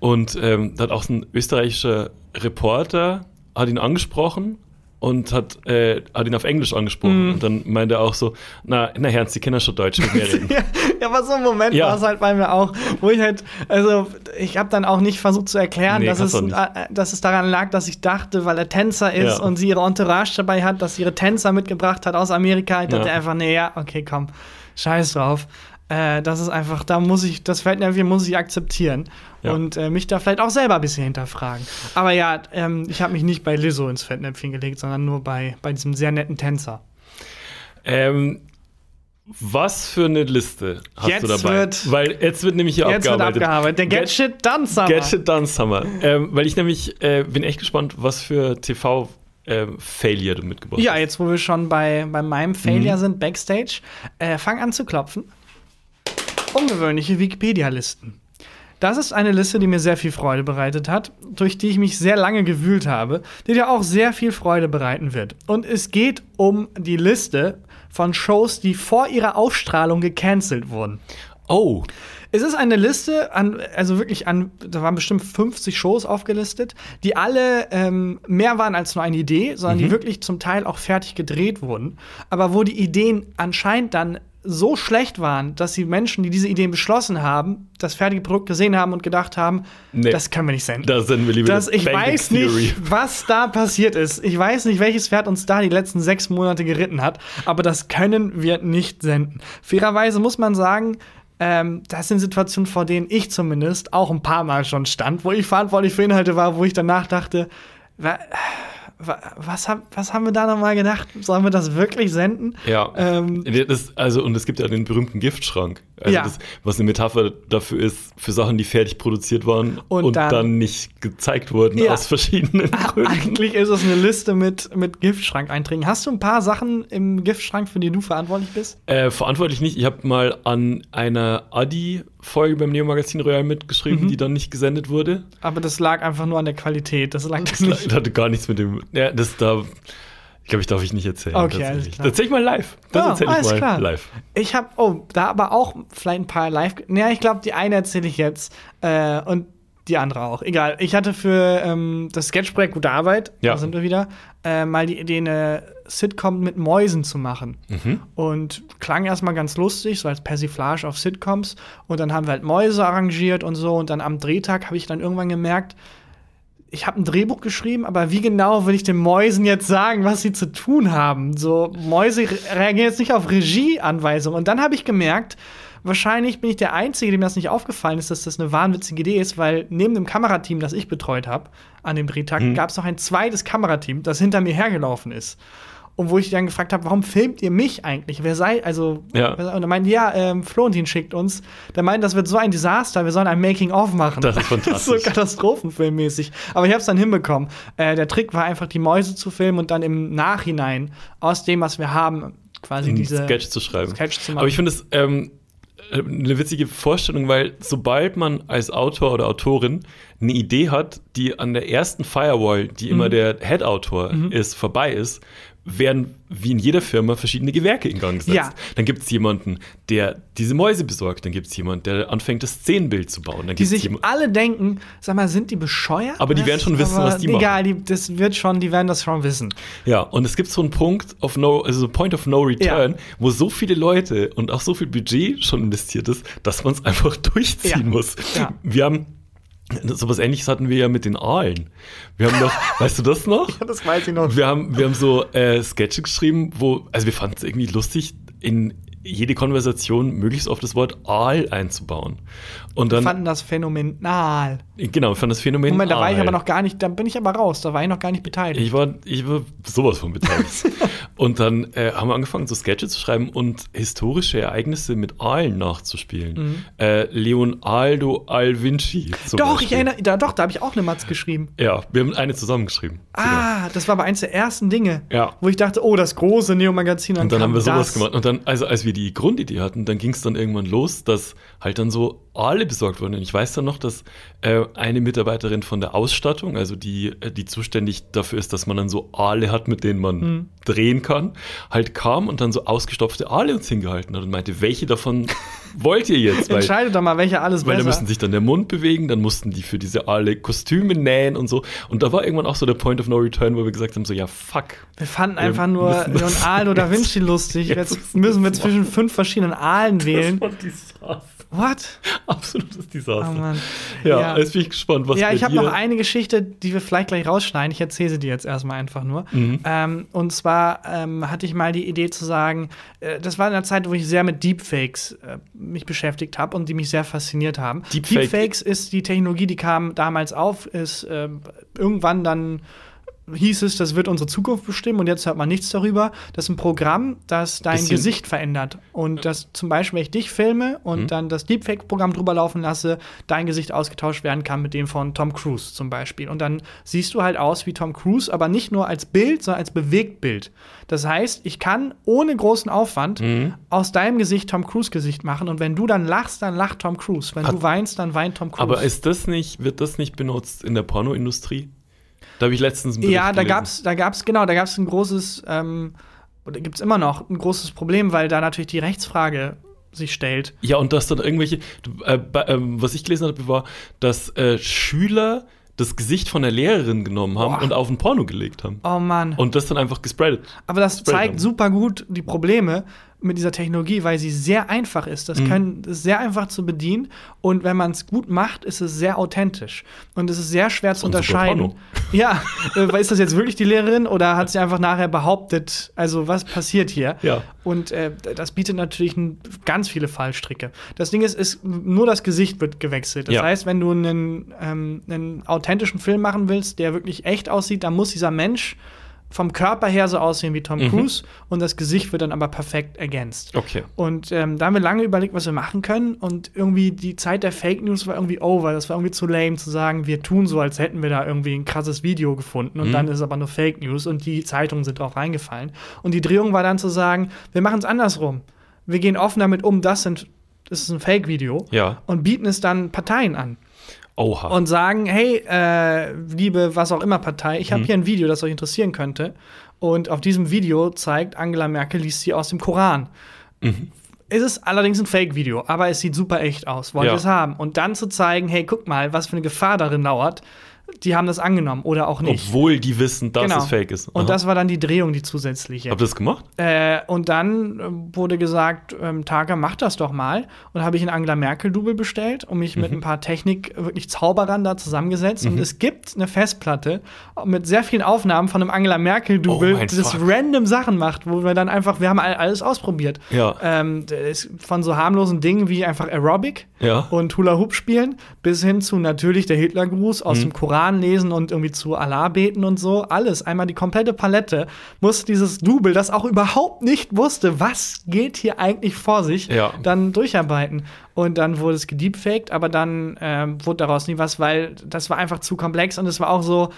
Und ähm, da hat auch so ein österreichischer Reporter, hat ihn angesprochen und hat, äh, hat ihn auf Englisch angesprochen. Mhm. Und dann meinte er auch so, na, na Herrn, Sie können ja schon Deutsch mit mir reden. Ja, ja, aber so ein Moment Ja. war es halt bei mir auch, wo ich halt, also ich habe dann auch nicht versucht zu erklären, Nee, dass, es, nicht. äh, dass es daran lag, dass ich dachte, weil er Tänzer ist Ja. und sie ihre Entourage dabei hat, dass sie ihre Tänzer mitgebracht hat aus Amerika. Ich dachte einfach, nee, ja, okay, komm, scheiß drauf. Äh, das ist einfach, da muss ich, das Fettnäpfchen muss ich akzeptieren Ja. und äh, mich da vielleicht auch selber ein bisschen hinterfragen. Aber ja, ähm, ich habe mich nicht bei Lizzo ins Fettnäpfchen gelegt, sondern nur bei, bei diesem sehr netten Tänzer. Ähm, was für eine Liste hast Jetzt du dabei? wird- Weil jetzt wird nämlich hier Jetzt wird abgearbeitet. abgearbeitet. Der Get, Get- Shit Done Summer. Get Shit Done Summer. ähm, weil ich nämlich äh, bin echt gespannt, was für TV-Failure du mitgebracht Ja, hast. jetzt wo wir schon bei, bei meinem Failure Mhm. sind, Backstage, äh, fang an zu klopfen. Ungewöhnliche Wikipedia-Listen. Das ist eine Liste, die mir sehr viel Freude bereitet hat, durch die ich mich sehr lange gewühlt habe, die dir auch sehr viel Freude bereiten wird. Und es geht um die Liste von Shows, die vor ihrer Ausstrahlung gecancelt wurden. Oh, Es ist eine Liste an, also wirklich an, da waren bestimmt 50 Shows aufgelistet, die alle ähm, mehr waren als nur eine Idee, sondern die wirklich zum Teil auch fertig gedreht wurden. Aber wo die Ideen anscheinend dann so schlecht waren, dass die Menschen, die diese Ideen beschlossen haben, das fertige Produkt gesehen haben und gedacht haben, Nee. das können wir nicht senden. da sind wir lieber Das, ich Bang weiß Theory. nicht, was da passiert ist. Ich weiß nicht, welches Pferd uns da die letzten sechs Monate geritten hat, aber das können wir nicht senden. Fairerweise muss man sagen, ähm, das sind Situationen, vor denen ich zumindest auch ein paar Mal schon stand, wo ich verantwortlich für Inhalte war, wo ich danach dachte, was, hab, was haben wir da nochmal gedacht? Sollen wir das wirklich senden? Ja. Ähm, das, also, und es gibt ja den berühmten Giftschrank. Also ja. das, was eine Metapher dafür ist, für Sachen, die fertig produziert waren und, und dann, dann, nicht gezeigt wurden ja. aus verschiedenen Gründen. Eigentlich ist es eine Liste mit, mit Giftschrank-Einträgen. Hast du ein paar Sachen im Giftschrank, für die du verantwortlich bist? Äh, verantwortlich nicht. Ich habe mal an einer Adi-Folge beim Neo-Magazin Royal mitgeschrieben, mhm. die dann nicht gesendet wurde. Aber das lag einfach nur an der Qualität. Das lag das nicht. hatte gar nichts mit dem. Ja, das da glaube ich, darf ich nicht erzählen. Okay, alles klar. Erzähl ich mal live. Das oh, erzähle ich mal klar. live. Ich habe, oh, da aber auch vielleicht ein paar live. Naja, ich glaube, die eine erzähle ich jetzt äh, und die andere auch. Egal. Ich hatte für ähm, das Sketchprojekt Gute Arbeit, ja. da sind wir wieder, äh, mal die Idee, eine Sitcom mit Mäusen zu machen. Mhm. Und klang erstmal ganz lustig, so als Persiflage auf Sitcoms. Und dann haben wir halt Mäuse arrangiert und so. Und dann am Drehtag habe ich dann irgendwann gemerkt, ich habe ein Drehbuch geschrieben, aber wie genau will ich den Mäusen jetzt sagen, was sie zu tun haben? So, Mäuse reagieren jetzt nicht auf Regieanweisungen. Und dann habe ich gemerkt, wahrscheinlich bin ich der Einzige, dem das nicht aufgefallen ist, dass das eine wahnwitzige Idee ist, weil neben dem Kamerateam, das ich betreut habe an dem Drehtag, mhm. gab es noch ein zweites Kamerateam, das hinter mir hergelaufen ist. Und wo ich dann gefragt habe, warum filmt ihr mich eigentlich? Wer sei, also, ja. und er meinte, ja, ähm, Florentin schickt uns. Der meint, das wird so ein Desaster, wir sollen ein Making-of machen. Das ist fantastisch. so Katastrophenfilmmäßig. Aber ich habe es dann hinbekommen. Äh, der Trick war einfach, die Mäuse zu filmen und dann im Nachhinein aus dem, was wir haben, quasi diese Sketch zu schreiben. Sketch zu machen. Aber ich finde es ähm, eine witzige Vorstellung, weil sobald man als Autor oder Autorin eine Idee hat, die an der ersten Firewall, die mhm. immer der Head-Autor mhm. ist, vorbei ist, werden wie in jeder Firma verschiedene Gewerke in Gang gesetzt. Ja. Dann gibt es jemanden, der diese Mäuse besorgt, dann gibt es jemanden, der anfängt, das Szenenbild zu bauen. Dann die sich alle denken, sag mal, sind die bescheuert? Aber die werden schon wissen, was die machen. Egal, die, das wird schon, die werden das schon wissen. Ja, und es gibt so einen Punkt of no, also Point of No Return, ja. wo so viele Leute und auch so viel Budget schon investiert ist, dass man es einfach durchziehen ja. muss. Wir haben so was ähnliches hatten wir ja mit den Aalen. Wir haben doch, weißt du das noch? Ja, das weiß ich noch. Wir haben, wir haben so äh, Sketche geschrieben, wo, also wir fanden es irgendwie lustig, in jede Konversation möglichst oft das Wort Aal einzubauen. Und dann, wir fanden das phänomenal. Genau, wir fanden das phänomenal. Moment, da war ich aber noch gar nicht, da bin ich aber raus, da war ich noch gar nicht beteiligt. Ich war, ich war sowas von beteiligt. und dann äh, haben wir angefangen, so Sketche zu schreiben und historische Ereignisse mit Aalen nachzuspielen. Mhm. Äh, Leonardo Al Vinci. Doch, Beispiel. ich erinnere, da, doch, da habe ich auch eine Matz geschrieben. Ja, wir haben eine zusammengeschrieben. Ah, das war aber eins der ersten Dinge, ja. wo ich dachte, oh, das große Neo-Magazin. Und dann haben wir sowas das. gemacht. Und dann, also als wir die Grundidee hatten, dann ging es dann irgendwann los, dass halt dann so alle besorgt wurden. Und ich weiß dann noch, dass äh, eine Mitarbeiterin von der Ausstattung, also die, äh, die zuständig dafür ist, dass man dann so Aale hat, mit denen man mhm. drehen kann, halt kam und dann so ausgestopfte Aale uns hingehalten hat und meinte, welche davon wollt ihr jetzt? Weil, Entscheidet doch mal, welche alles Weil da müssen sich dann der Mund bewegen, dann mussten die für diese Aale Kostüme nähen und so. Und da war irgendwann auch so der Point of No Return, wo wir gesagt haben, so, ja, fuck. Wir fanden wir einfach nur Leonardo da Vinci lustig. Jetzt, jetzt müssen wir zwischen fünf verschiedenen Aalen wählen. Das war What? Absolutes Desaster. Oh ja, ja, jetzt bin ich gespannt, was Ja, ich habe noch eine Geschichte, die wir vielleicht gleich rausschneiden. Ich erzähle sie dir jetzt erstmal einfach nur. Mhm. Ähm, und zwar ähm, hatte ich mal die Idee zu sagen, äh, das war in der Zeit, wo ich sehr mit Deepfakes äh, mich beschäftigt habe und die mich sehr fasziniert haben. Deepfake. Deepfakes ist die Technologie, die kam damals auf, ist äh, irgendwann dann hieß es, das wird unsere Zukunft bestimmen und jetzt hört man nichts darüber. Das ist ein Programm, das dein Bisschen. Gesicht verändert. Und das zum Beispiel, wenn ich dich filme und mhm. dann das Deepfake-Programm drüber laufen lasse, dein Gesicht ausgetauscht werden kann mit dem von Tom Cruise zum Beispiel. Und dann siehst du halt aus wie Tom Cruise, aber nicht nur als Bild, sondern als Bewegtbild. Das heißt, ich kann ohne großen Aufwand mhm. aus deinem Gesicht Tom Cruise-Gesicht machen und wenn du dann lachst, dann lacht Tom Cruise. Wenn Hat, du weinst, dann weint Tom Cruise. Aber ist das nicht, wird das nicht benutzt in der Pornoindustrie? Da habe ich letztens ein Ja, da gab es, da gab's, genau, da gab es ein großes, ähm, oder gibt es immer noch ein großes Problem, weil da natürlich die Rechtsfrage sich stellt. Ja, und dass dann irgendwelche, äh, äh, was ich gelesen habe, war, dass äh, Schüler das Gesicht von der Lehrerin genommen haben Boah. und auf ein Porno gelegt haben. Oh Mann. Und das dann einfach gespreadet. Aber das zeigt haben. super gut die Probleme, mit dieser Technologie, weil sie sehr einfach ist. Das, können, das ist sehr einfach zu bedienen und wenn man es gut macht, ist es sehr authentisch. Und es ist sehr schwer zu unterscheiden. Ja, äh, ist das jetzt wirklich die Lehrerin oder hat sie einfach nachher behauptet, also was passiert hier? Ja. Und äh, das bietet natürlich ganz viele Fallstricke. Das Ding ist, ist, nur das Gesicht wird gewechselt. Das Ja. heißt, wenn du einen, ähm, einen authentischen Film machen willst, der wirklich echt aussieht, dann muss dieser Mensch vom Körper her so aussehen wie Tom Cruise und das Gesicht wird dann aber perfekt ergänzt. Okay. Und ähm, da haben wir lange überlegt, was wir machen können. Und irgendwie die Zeit der Fake News war irgendwie over. Das war irgendwie zu lame zu sagen, wir tun so, als hätten wir da irgendwie ein krasses Video gefunden. Und dann ist es aber nur Fake News und die Zeitungen sind drauf reingefallen. Und die Drehung war dann zu sagen, wir machen es andersrum. Wir gehen offen damit um, das, sind, das ist ein Fake-Video. Ja. Und bieten es dann Parteien an Oha. und sagen, hey, äh, liebe was auch immer Partei, ich habe hier ein Video, das euch interessieren könnte. Und auf diesem Video zeigt Angela Merkel, liest sie aus dem Koran. Mhm. Es ist allerdings ein Fake-Video, aber es sieht super echt aus. Wollt ihr Ja. es haben? Und dann zu zeigen, hey, guck mal, was für eine Gefahr darin lauert. Die haben das angenommen oder auch nicht. Obwohl die wissen, dass Genau. es fake ist. Und Aha. das war dann die Drehung, die zusätzliche. Habt ihr das gemacht? Äh, und dann äh, wurde gesagt, ähm, Tager, mach das doch mal. Und habe ich einen Angela Merkel-Double bestellt und mich Mhm. mit ein paar Technik, wirklich Zauberern da zusammengesetzt. Und es gibt eine Festplatte mit sehr vielen Aufnahmen von einem Angela Merkel-Double, Oh das Fuck. random Sachen macht, wo wir dann einfach, wir haben all- alles ausprobiert. Ja. Ähm, von so harmlosen Dingen wie einfach Aerobic Ja. und Hula Hoop spielen, bis hin zu natürlich der Hitlergruß Mhm. aus dem Koran lesen und irgendwie zu Allah beten und so. Alles, einmal die komplette Palette, muss dieses Double, das auch überhaupt nicht wusste, was geht hier eigentlich vor sich, Ja. dann durcharbeiten. Und dann wurde es gedeepfaked, aber dann ähm, wurde daraus nie was, weil das war einfach zu komplex und es war auch so,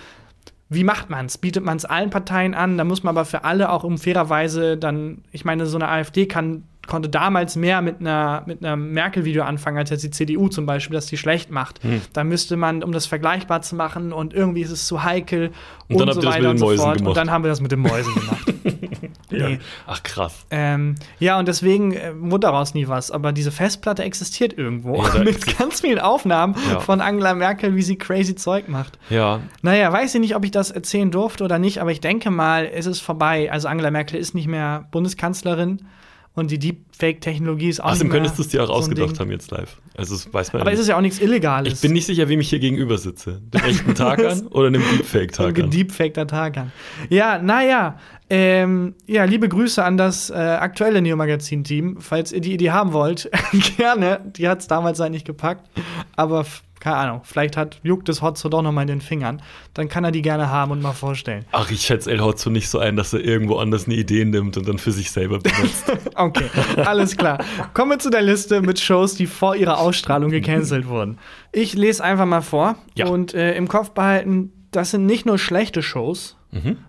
wie macht man es? Bietet man es allen Parteien an? Da muss man aber für alle auch um fairerweise dann, ich meine, so eine AfD kann, konnte damals mehr mit einer mit einem Merkel-Video anfangen, als jetzt die CDU zum Beispiel, dass die schlecht macht. Da müsste man, um das vergleichbar zu machen und irgendwie ist es zu heikel Und dann habt ihr das mit den Mäusen Und gemacht. dann haben wir das mit den Mäusen gemacht. nee. Ach krass. Ähm, ja, und deswegen äh, wurde daraus nie was. Aber diese Festplatte existiert irgendwo Ja, mit ganz vielen Aufnahmen Ja. von Angela Merkel, wie sie crazy Zeug macht. Ja. Naja, weiß ich nicht, ob ich das erzählen durfte oder nicht, aber ich denke mal, es ist vorbei. Also Angela Merkel ist nicht mehr Bundeskanzlerin und die Deepfake-Technologie ist auch Außerdem nicht könntest du es dir auch so ausgedacht haben jetzt live. Also das weiß man Aber ja es ist nicht. ja auch nichts Illegales. Ich bin nicht sicher, wem ich hier gegenüber sitze. Dem echten Tarkan oder dem ein Deepfake-Tarkan? gedeepfakter Tag an. Ja, naja. Ähm, ja, liebe Grüße an das äh, aktuelle Neo-Magazin-Team. Falls ihr die Idee haben wollt, gerne. Die hat es damals halt nicht gepackt. Aber keine Ahnung, vielleicht hat, juckt es Hotzo doch noch mal in den Fingern. Dann kann er die gerne haben und mal vorstellen. Ach, ich schätze El Hotzo nicht so ein, dass er irgendwo anders eine Idee nimmt und dann für sich selber benutzt. Okay, alles klar. Kommen wir zu der Liste mit Shows, die vor ihrer Ausstrahlung gecancelt wurden. Ich lese einfach mal vor Ja. und äh, im Kopf behalten, das sind nicht nur schlechte Shows,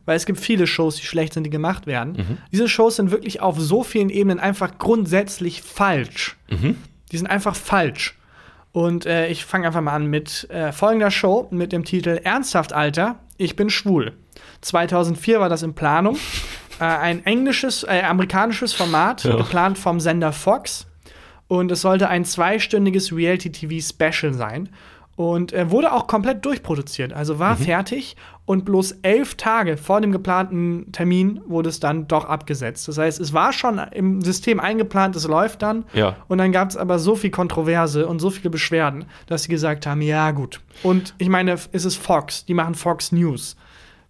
weil es gibt viele Shows, die schlecht sind, die gemacht werden. Diese Shows sind wirklich auf so vielen Ebenen einfach grundsätzlich falsch. Die sind einfach falsch. Und äh, ich fange einfach mal an mit äh, folgender Show mit dem Titel Ernsthaft, Alter, ich bin schwul. 2004 war das in Planung. äh, ein englisches, äh, amerikanisches Format, Ja. geplant vom Sender Fox. Und es sollte ein zweistündiges Reality-TV-Special sein. Und äh, wurde auch komplett durchproduziert. Also war fertig und bloß elf Tage vor dem geplanten Termin wurde es dann doch abgesetzt. Das heißt, es war schon im System eingeplant, es läuft dann. Ja. Und dann gab es aber so viel Kontroverse und so viele Beschwerden, dass sie gesagt haben, ja gut. Und ich meine, es ist Fox, die machen Fox News.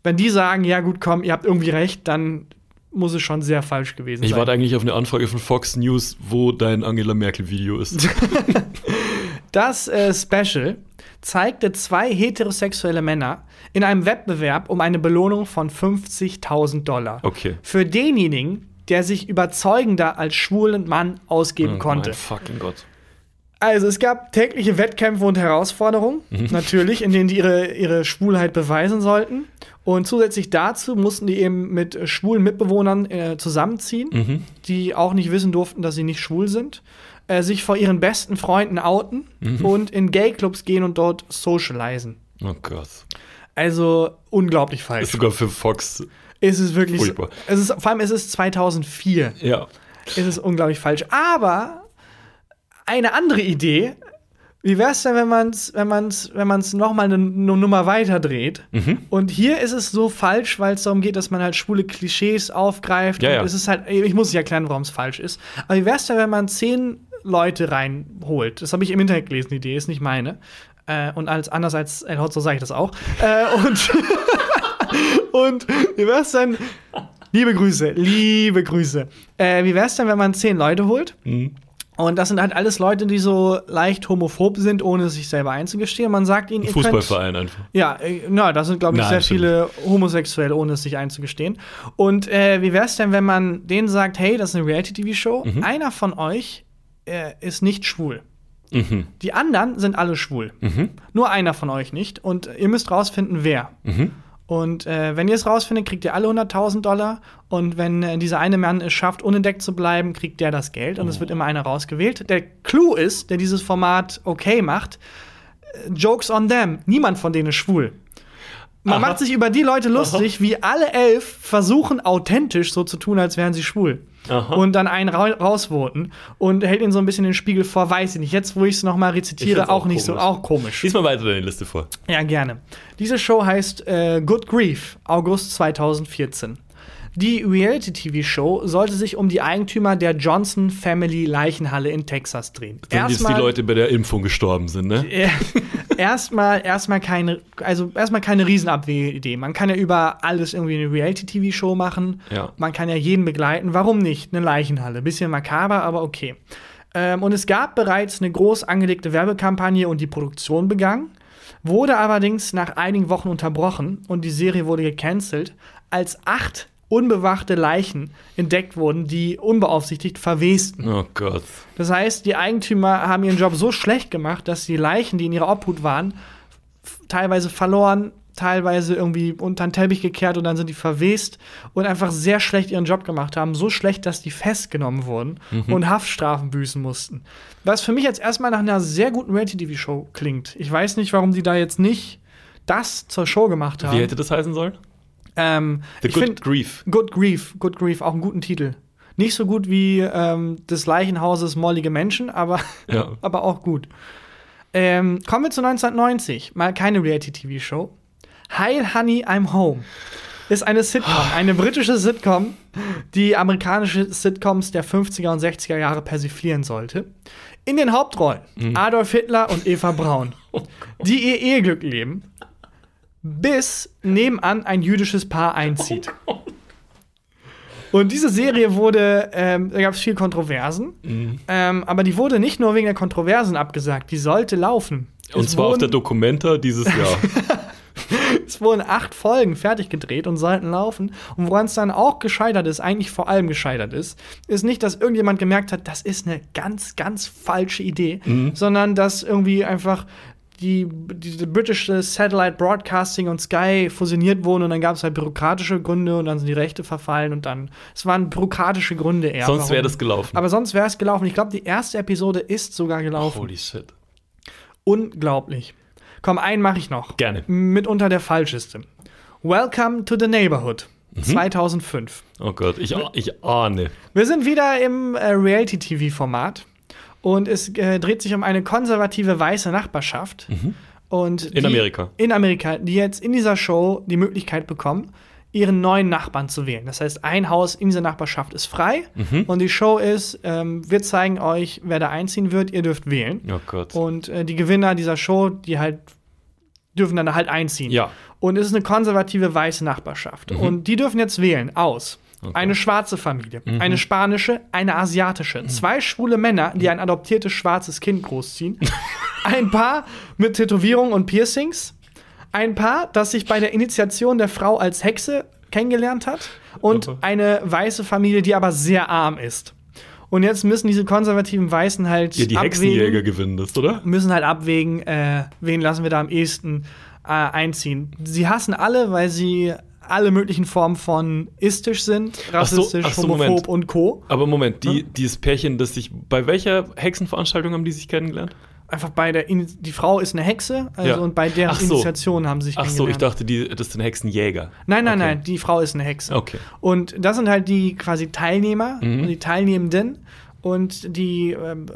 Wenn die sagen, ja gut, komm, ihr habt irgendwie recht, dann muss es schon sehr falsch gewesen Ich sein. warte eigentlich auf eine Anfrage von Fox News, wo dein Angela Merkel-Video ist. Das äh, Special zeigte zwei heterosexuelle Männer in einem Wettbewerb um eine Belohnung von 50.000 Dollar. Okay. Für denjenigen, der sich überzeugender als schwulen Mann ausgeben konnte. Mein fucking Gott. Also es gab tägliche Wettkämpfe und Herausforderungen, Mhm. natürlich, in denen die ihre, ihre Schwulheit beweisen sollten. Und zusätzlich dazu mussten die eben mit schwulen Mitbewohnern äh, zusammenziehen, Mhm. die auch nicht wissen durften, dass sie nicht schwul sind, äh, sich vor ihren besten Freunden outen Mhm. und in Gay-Clubs gehen und dort socialisen. Oh Gott. Also unglaublich falsch. Ist sogar für Fox. Es ist wirklich, Furchtbar. es ist, vor allem es ist 2004. Ja. Es ist unglaublich falsch. Aber eine andere Idee Wie wäre es denn, wenn man es wenn man's, wenn man's noch mal eine, eine Nummer weiter dreht? Mhm. Und hier ist es so falsch, weil es darum geht, dass man halt schwule Klischees aufgreift. Ja, und ja. es ist halt, ich muss nicht erklären, warum es falsch ist. Aber wie wäre es denn, wenn man zehn Leute reinholt? Das habe ich im Internet gelesen, die Idee ist nicht meine. Äh, und als anders als El Hotzo sage ich das auch. Äh, und, und wie wäre es denn? Liebe Grüße, liebe Grüße. Äh, wie wäre es denn, wenn man zehn Leute holt? Mhm. Und das sind halt alles Leute, die so leicht homophob sind, ohne sich selber einzugestehen. Man sagt ihnen, könnt, Fußballverein einfach. ja, äh, na, da sind, glaube ich, Nein, sehr viele Homosexuelle, ohne es sich einzugestehen. Und äh, wie wäre es denn, wenn man denen sagt, hey, das ist eine Reality-TV-Show, einer von euch äh, ist nicht schwul. Mhm. Die anderen sind alle schwul. Nur einer von euch nicht. Und ihr müsst rausfinden, wer. Mhm. Und äh, wenn ihr es rausfindet, kriegt ihr alle 100.000 Dollar. Und wenn äh, dieser eine Mann es schafft, unentdeckt zu bleiben, kriegt der das Geld. Und es wird immer einer rausgewählt. Der Clou ist, der dieses Format okay macht, äh, Jokes on them. Niemand von denen ist schwul. Man Aha. macht sich über die Leute lustig, wie alle elf versuchen, authentisch so zu tun, als wären sie schwul. Aha. Und dann einen ra rausvoten und hält ihnen so ein bisschen den Spiegel vor, weiß ich nicht. Jetzt, wo ich es nochmal rezitiere, auch, auch nicht so, komisch. auch komisch. Lies mal weiter deine Liste vor. Ja, gerne. Diese Show heißt äh, Good Grief, August 2014. Die Reality-TV-Show sollte sich um die Eigentümer der Johnson Family Leichenhalle in Texas drehen. Dann jetzt die Leute bei der Impfung gestorben sind, ne? erstmal erstmal keine also erstmal keine Riesenabwegidee. Man kann ja über alles irgendwie eine Reality-TV-Show machen. Ja. Man kann ja jeden begleiten. Warum nicht? Eine Leichenhalle. Bisschen makaber, aber okay. Ähm, und es gab bereits eine groß angelegte Werbekampagne und die Produktion begann, wurde allerdings nach einigen Wochen unterbrochen und die Serie wurde gecancelt, als acht unbewachte Leichen entdeckt wurden, die unbeaufsichtigt verwesten. Oh Gott. Das heißt, die Eigentümer haben ihren Job so schlecht gemacht, dass die Leichen, die in ihrer Obhut waren, teilweise verloren, teilweise irgendwie unter den Teppich gekehrt und dann sind die verwest und einfach sehr schlecht ihren Job gemacht haben. So schlecht, dass die festgenommen wurden und Haftstrafen büßen mussten. Was für mich jetzt erstmal nach einer sehr guten Reality-TV-Show klingt. Ich weiß nicht, warum die da jetzt nicht das zur Show gemacht haben. Wie hätte das heißen sollen? Ähm, The ich Good find- Grief. Good Grief, Good Grief, auch einen guten Titel. Nicht so gut wie ähm, des Leichenhauses Mollige Menschen, aber, Ja. aber auch gut. Ähm, kommen wir zu 1990. Mal keine Reality-TV-Show. Hi Honey, I'm Home. Ist eine Sitcom, eine britische Sitcom, die amerikanische Sitcoms der 50er und 60er Jahre persiflieren sollte. In den Hauptrollen Adolf Hitler und Eva Braun, die ihr Eheglück leben, bis nebenan ein jüdisches Paar einzieht. Und diese Serie wurde, ähm, da gab es viel Kontroversen, ähm, aber die wurde nicht nur wegen der Kontroversen abgesagt, die sollte laufen. Und Es zwar auf der Documenta dieses Jahr. es wurden acht Folgen fertig gedreht und sollten laufen. Und woran es dann auch gescheitert ist, eigentlich vor allem gescheitert ist, ist nicht, dass irgendjemand gemerkt hat, das ist eine ganz, ganz falsche Idee, sondern dass irgendwie einfach die, die British Satellite Broadcasting und Sky fusioniert wurden und dann gab es halt bürokratische Gründe und dann sind die Rechte verfallen und dann, es waren bürokratische Gründe eher. Sonst wäre das gelaufen. Aber sonst wäre es gelaufen. Ich glaube, die erste Episode ist sogar gelaufen. Holy shit. Unglaublich. Komm, einen mache ich noch. Gerne. Mitunter der falscheste. Welcome to the Neighborhood. Mhm. 2005. Oh Gott, ich, ich ahne. Wir sind wieder im äh, Reality-TV-Format und es äh, dreht sich um eine konservative weiße Nachbarschaft. Und Mhm. In die, Amerika. In Amerika, die jetzt in dieser Show die Möglichkeit bekommen, ihren neuen Nachbarn zu wählen. Das heißt, ein Haus in dieser Nachbarschaft ist frei Mhm. und die Show ist, ähm, wir zeigen euch, wer da einziehen wird, ihr dürft wählen. Oh Gott. Und äh, die Gewinner dieser Show, die halt dürfen dann halt einziehen. Ja. Und es ist eine konservative weiße Nachbarschaft. Und die dürfen jetzt wählen aus. Eine schwarze Familie, eine spanische, eine asiatische, zwei schwule Männer, die ein adoptiertes schwarzes Kind großziehen, ein Paar mit Tätowierungen und Piercings, ein Paar, das sich bei der Initiation der Frau als Hexe kennengelernt hat und Aha. eine weiße Familie, die aber sehr arm ist. Und jetzt müssen diese konservativen Weißen halt Ja, die abwägen, Hexenjäger gewinnen das, oder? müssen halt abwägen, äh, wen lassen wir da am ehesten äh, einziehen. Sie hassen alle, weil sie alle möglichen Formen von istisch sind, Ach so, rassistisch, ach so, homophob Moment. und Co. Aber Moment, die, dieses Pärchen, das sich. Bei welcher Hexenveranstaltung haben die sich kennengelernt? Einfach bei der, In die Frau ist eine Hexe, also Ja. und bei deren Ach so. Initiation haben sie sich Ach so, ich dachte, die, das sind Hexenjäger. Nein, nein, Okay. nein, die Frau ist eine Hexe. Okay. Und das sind halt die quasi Teilnehmer, Mhm. die Teilnehmenden und die ähm,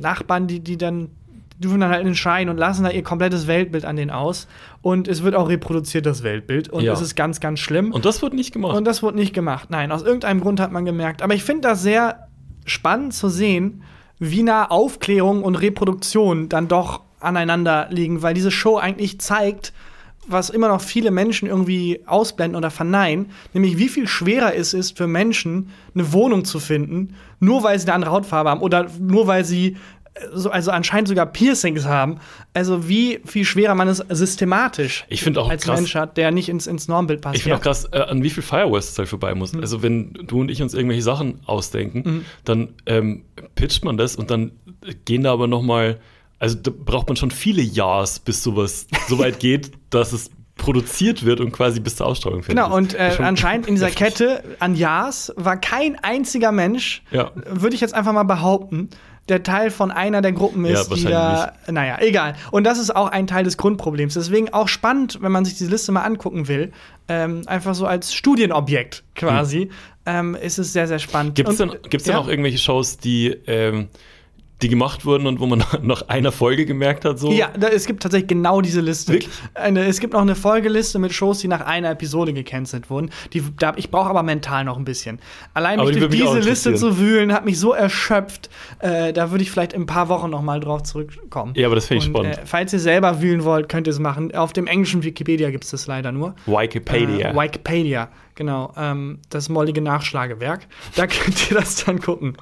Nachbarn, die, die dann dürfen dann halt in den Schein und lassen da ihr komplettes Weltbild an den aus. Und es wird auch reproduziert, das Weltbild. Und Ja. es ist ganz, ganz schlimm. Und das wird nicht gemacht. Und das wurde nicht gemacht. Nein, aus irgendeinem Grund hat man gemerkt. Aber ich finde das sehr spannend zu sehen, wie nah Aufklärung und Reproduktion dann doch aneinander liegen, weil diese Show eigentlich zeigt, was immer noch viele Menschen irgendwie ausblenden oder verneinen, nämlich wie viel schwerer es ist für Menschen, eine Wohnung zu finden, nur weil sie eine andere Hautfarbe haben oder nur weil sie so, also anscheinend sogar Piercings haben. Also wie viel schwerer man es systematisch Ich finde auch als krass- Mensch hat, der nicht ins, ins Normbild passt. Ich finde auch krass, äh, an wie viel Firewalls es halt vorbei muss. Mhm. Also, wenn du und ich uns irgendwelche Sachen ausdenken, dann ähm, pitcht man das und dann gehen da aber noch mal, also da braucht man schon viele Jahres, bis sowas so weit geht, dass es produziert wird und quasi bis zur Ausstrahlung fertig Genau, und äh, anscheinend in dieser Kette an Ja's war kein einziger Mensch, Ja. würde ich jetzt einfach mal behaupten, der Teil von einer der Gruppen Ja, ist, die da. Naja, egal. Und das ist auch ein Teil des Grundproblems. Deswegen auch spannend, wenn man sich diese Liste mal angucken will. Ähm, einfach so als Studienobjekt quasi. Ähm, ist es sehr, sehr spannend. Gibt es denn, gibt's denn ja. auch irgendwelche Shows, die, ähm, die gemacht wurden und wo man nach einer Folge gemerkt hat, so? Ja, da, es gibt tatsächlich genau diese Liste. Wirklich? Eine, es gibt noch eine Folgeliste mit Shows, die nach einer Episode gecancelt wurden. Die, da, ich brauche aber mental noch ein bisschen. Allein mich die durch diese Liste zu wühlen, hat mich so erschöpft. Äh, da würde ich vielleicht in ein paar Wochen noch mal drauf zurückkommen. Ja, aber das finde ich Und, spannend. Äh, falls ihr selber wühlen wollt, könnt ihr es machen. Auf dem englischen Wikipedia gibt es das leider nur. Wikipedia. Äh, Wikipedia, genau. Ähm, das mollige Nachschlagewerk. Da könnt ihr das dann gucken.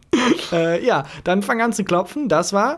äh, ja, dann fang an zu klopfen. Das war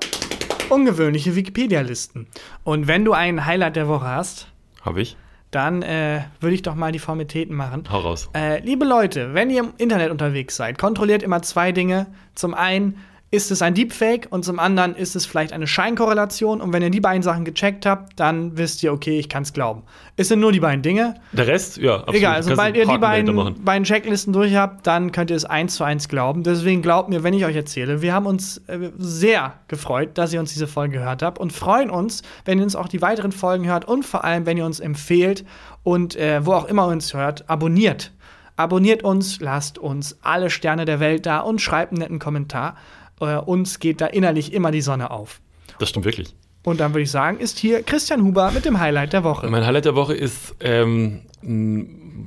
ungewöhnliche Wikipedia-Listen. Und wenn du ein Highlight der Woche hast, Habe ich. dann äh, würde ich doch mal die Formalitäten machen. Hau raus. Äh, liebe Leute, wenn ihr im Internet unterwegs seid, kontrolliert immer zwei Dinge. Zum einen, ist es ein Deepfake und zum anderen ist es vielleicht eine Scheinkorrelation. Und wenn ihr die beiden Sachen gecheckt habt, dann wisst ihr, okay, ich kann es glauben. Es sind nur die beiden Dinge. Der Rest, ja, absolut. Egal, Kannst sobald ihr die beiden, beiden Checklisten durch habt, dann könnt ihr es eins zu eins glauben. Deswegen glaubt mir, wenn ich euch erzähle, wir haben uns äh, sehr gefreut, dass ihr uns diese Folge gehört habt und freuen uns, wenn ihr uns auch die weiteren Folgen hört und vor allem, wenn ihr uns empfehlt und äh, wo auch immer ihr uns hört, abonniert. Abonniert uns, lasst uns alle Sterne der Welt da und schreibt einen netten Kommentar. Äh, uns geht da innerlich immer die Sonne auf. Das stimmt wirklich. Und dann würde ich sagen, ist hier Christian Huber mit dem Highlight der Woche. Mein Highlight der Woche ist ähm,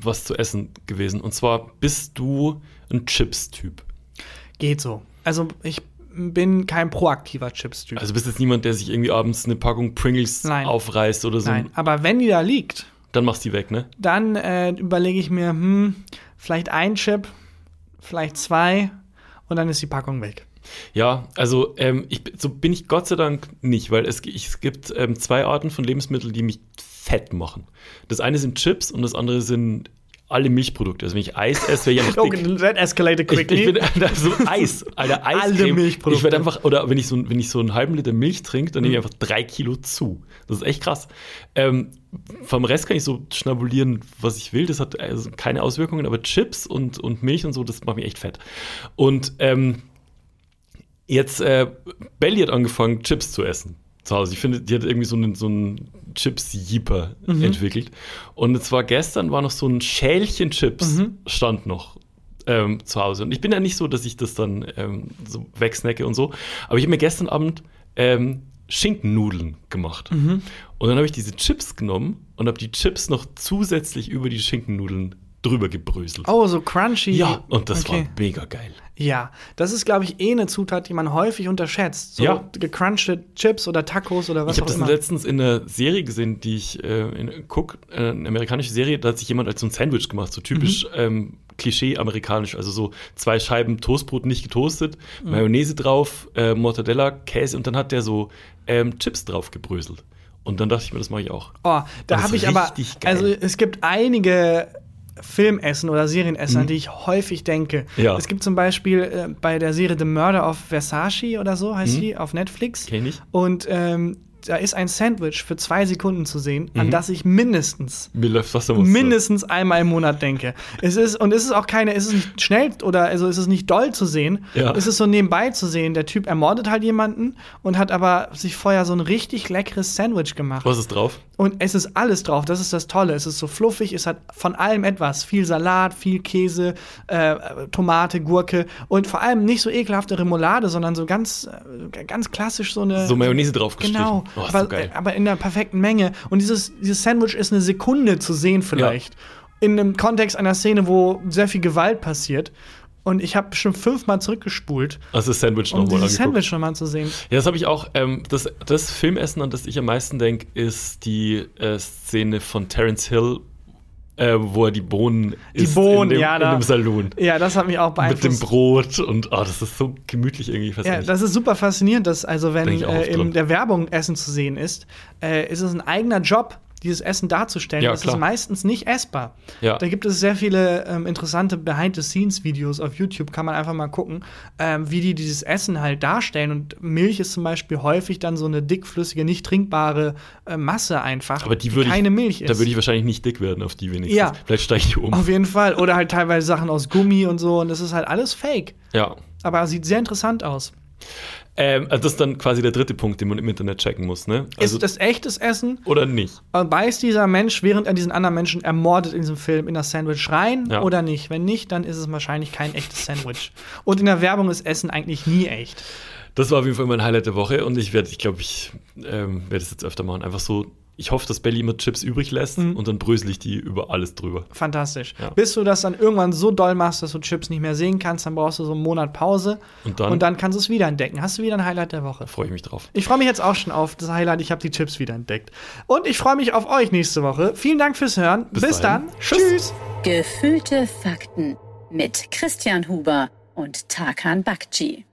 was zu essen gewesen. Und zwar bist du ein Chips-Typ. Geht so. Also ich bin kein proaktiver Chips-Typ. Also bist jetzt niemand, der sich irgendwie abends eine Packung Pringles Nein. aufreißt oder so. Nein, aber wenn die da liegt, Dann machst du die weg, ne? dann äh, überlege ich mir, hm, vielleicht ein Chip, vielleicht zwei und dann ist die Packung weg. Ja, also ähm, ich, so bin ich Gott sei Dank nicht, weil es, ich, es gibt ähm, zwei Arten von Lebensmitteln, die mich fett machen. Das eine sind Chips und das andere sind alle Milchprodukte. Also wenn ich Eis esse, wäre ich einfach dick. that escalated Ich, quickly. ich bin Alter, so Eis, Alter, Eis. Alle Milchprodukte. Ich werde einfach, oder wenn ich so, wenn ich so einen halben Liter Milch trinke, dann nehme ich einfach drei Kilo zu. Das ist echt krass. Ähm, vom Rest kann ich so schnabulieren, was ich will. Das hat also keine Auswirkungen, aber Chips und, und Milch und so, das macht mich echt fett. Und ähm, jetzt, äh, Belly hat angefangen, Chips zu essen zu Hause. Ich finde, die hat irgendwie so einen, so einen Chips-Jeeper entwickelt. Und es war gestern, war noch so ein Schälchen Chips, stand noch ähm, zu Hause. Und ich bin ja nicht so, dass ich das dann ähm, so wegsnacke und so. Aber ich habe mir gestern Abend ähm, Schinkennudeln gemacht. Und dann habe ich diese Chips genommen und habe die Chips noch zusätzlich über die Schinkennudeln drüber gebröselt. oh, so crunchy. Ja, und das Okay. war mega geil. Ja, das ist, glaube ich, eh eine Zutat, die man häufig unterschätzt. So Ja. gecrunchte Chips oder Tacos oder was Ich habe auch das immer. letztens in einer Serie gesehen, die ich äh, in, guck, äh, eine amerikanische Serie, da hat sich jemand als so ein Sandwich gemacht, so typisch Mhm. ähm, Klischee-amerikanisch, also so zwei Scheiben Toastbrot nicht getoastet, Mhm. Mayonnaise drauf, äh, Mortadella, Käse und dann hat der so ähm, Chips drauf gebröselt. Und dann dachte ich mir, das mache ich auch. Oh, da Das habe ich aber. richtig geil. Also, es gibt einige Filmessen oder Serienessen, an die ich häufig denke. Mhm. Ja. Es gibt zum Beispiel äh, bei der Serie The Murder of Versace oder so heißt Mhm. sie auf Netflix. Kenn ich. Und ähm, da ist ein Sandwich für zwei Sekunden zu sehen, an das ich mindestens mindestens einmal im Monat denke. Es ist und es ist auch keine, es ist nicht schnell oder also es ist nicht doll zu sehen. Ja. Es ist so nebenbei zu sehen. Der Typ ermordet halt jemanden und hat aber sich vorher so ein richtig leckeres Sandwich gemacht. Was ist drauf? Und es ist alles drauf. Das ist das Tolle. Es ist so fluffig. Es hat von allem etwas. Viel Salat, viel Käse, äh, Tomate, Gurke und vor allem nicht so ekelhafte Remoulade, sondern so ganz, äh, ganz klassisch so eine. So Mayonnaise draufgestrichen. Genau. Oh, aber, so geil. aber in der perfekten Menge. Und dieses, dieses Sandwich ist eine Sekunde zu sehen vielleicht. In einem Kontext einer Szene, wo sehr viel Gewalt passiert. Und ich habe schon fünfmal zurückgespult, Also das Sandwich um nochmal dieses angeguckt. Sandwich nochmal zu sehen. Ja, das habe ich auch. Ähm, das, das Filmessen, an das ich am meisten denke, ist die äh, Szene von Terence Hill, äh, wo er die Bohnen Die isst Bohnen, in dem, ja, in da- dem Saloon. Ja, das hat mich auch Mit dem. Brot und oh, das ist so gemütlich irgendwie. Ja, das ist super faszinierend, dass also wenn äh, in der Werbung Essen zu sehen ist, äh, ist es ein eigener Job, dieses Essen darzustellen. Ja, ist meistens nicht essbar. Ja. Da gibt es sehr viele ähm, interessante Behind-the-Scenes-Videos auf YouTube, kann man einfach mal gucken, ähm, wie die dieses Essen halt darstellen. Und Milch ist zum Beispiel häufig dann so eine dickflüssige, nicht trinkbare äh, Masse einfach, Aber die würde ich, keine Milch ist. da würde ich wahrscheinlich nicht dick werden auf die wenigstens. Ja. Vielleicht steige ich um. auf jeden Fall. Oder halt teilweise Sachen aus Gummi und so. Und das ist halt alles Fake. Ja. Aber sieht sehr interessant aus. Ähm, also das ist dann quasi der dritte Punkt, den man im Internet checken muss, ne? Also, ist das echtes Essen? oder nicht? Äh, Beißt dieser Mensch, während er diesen anderen Menschen ermordet in diesem Film, in das Sandwich rein Ja. oder nicht? Wenn nicht, dann ist es wahrscheinlich kein echtes Sandwich. Und in der Werbung ist Essen eigentlich nie echt. Das war auf jeden Fall mein Highlight der Woche und ich werde, ich glaube, ich ähm, werde es jetzt öfter machen. Einfach so, ich hoffe, dass Belly immer Chips übrig lässt Mhm. und dann brösel ich die über alles drüber. Fantastisch. Ja. Bis du das dann irgendwann so doll machst, dass du Chips nicht mehr sehen kannst, dann brauchst du so einen Monat Pause Und dann? und dann kannst du es wieder entdecken. Hast du wieder ein Highlight der Woche. Da freue ich mich drauf. Ich freue mich jetzt auch schon auf das Highlight. Ich habe die Chips wieder entdeckt. Und ich freue mich auf euch nächste Woche. Vielen Dank fürs Hören. Bis, Bis dann. Tschüss. Tschüss. Gefühlte Fakten mit Christian Huber und Tarkan Bakci.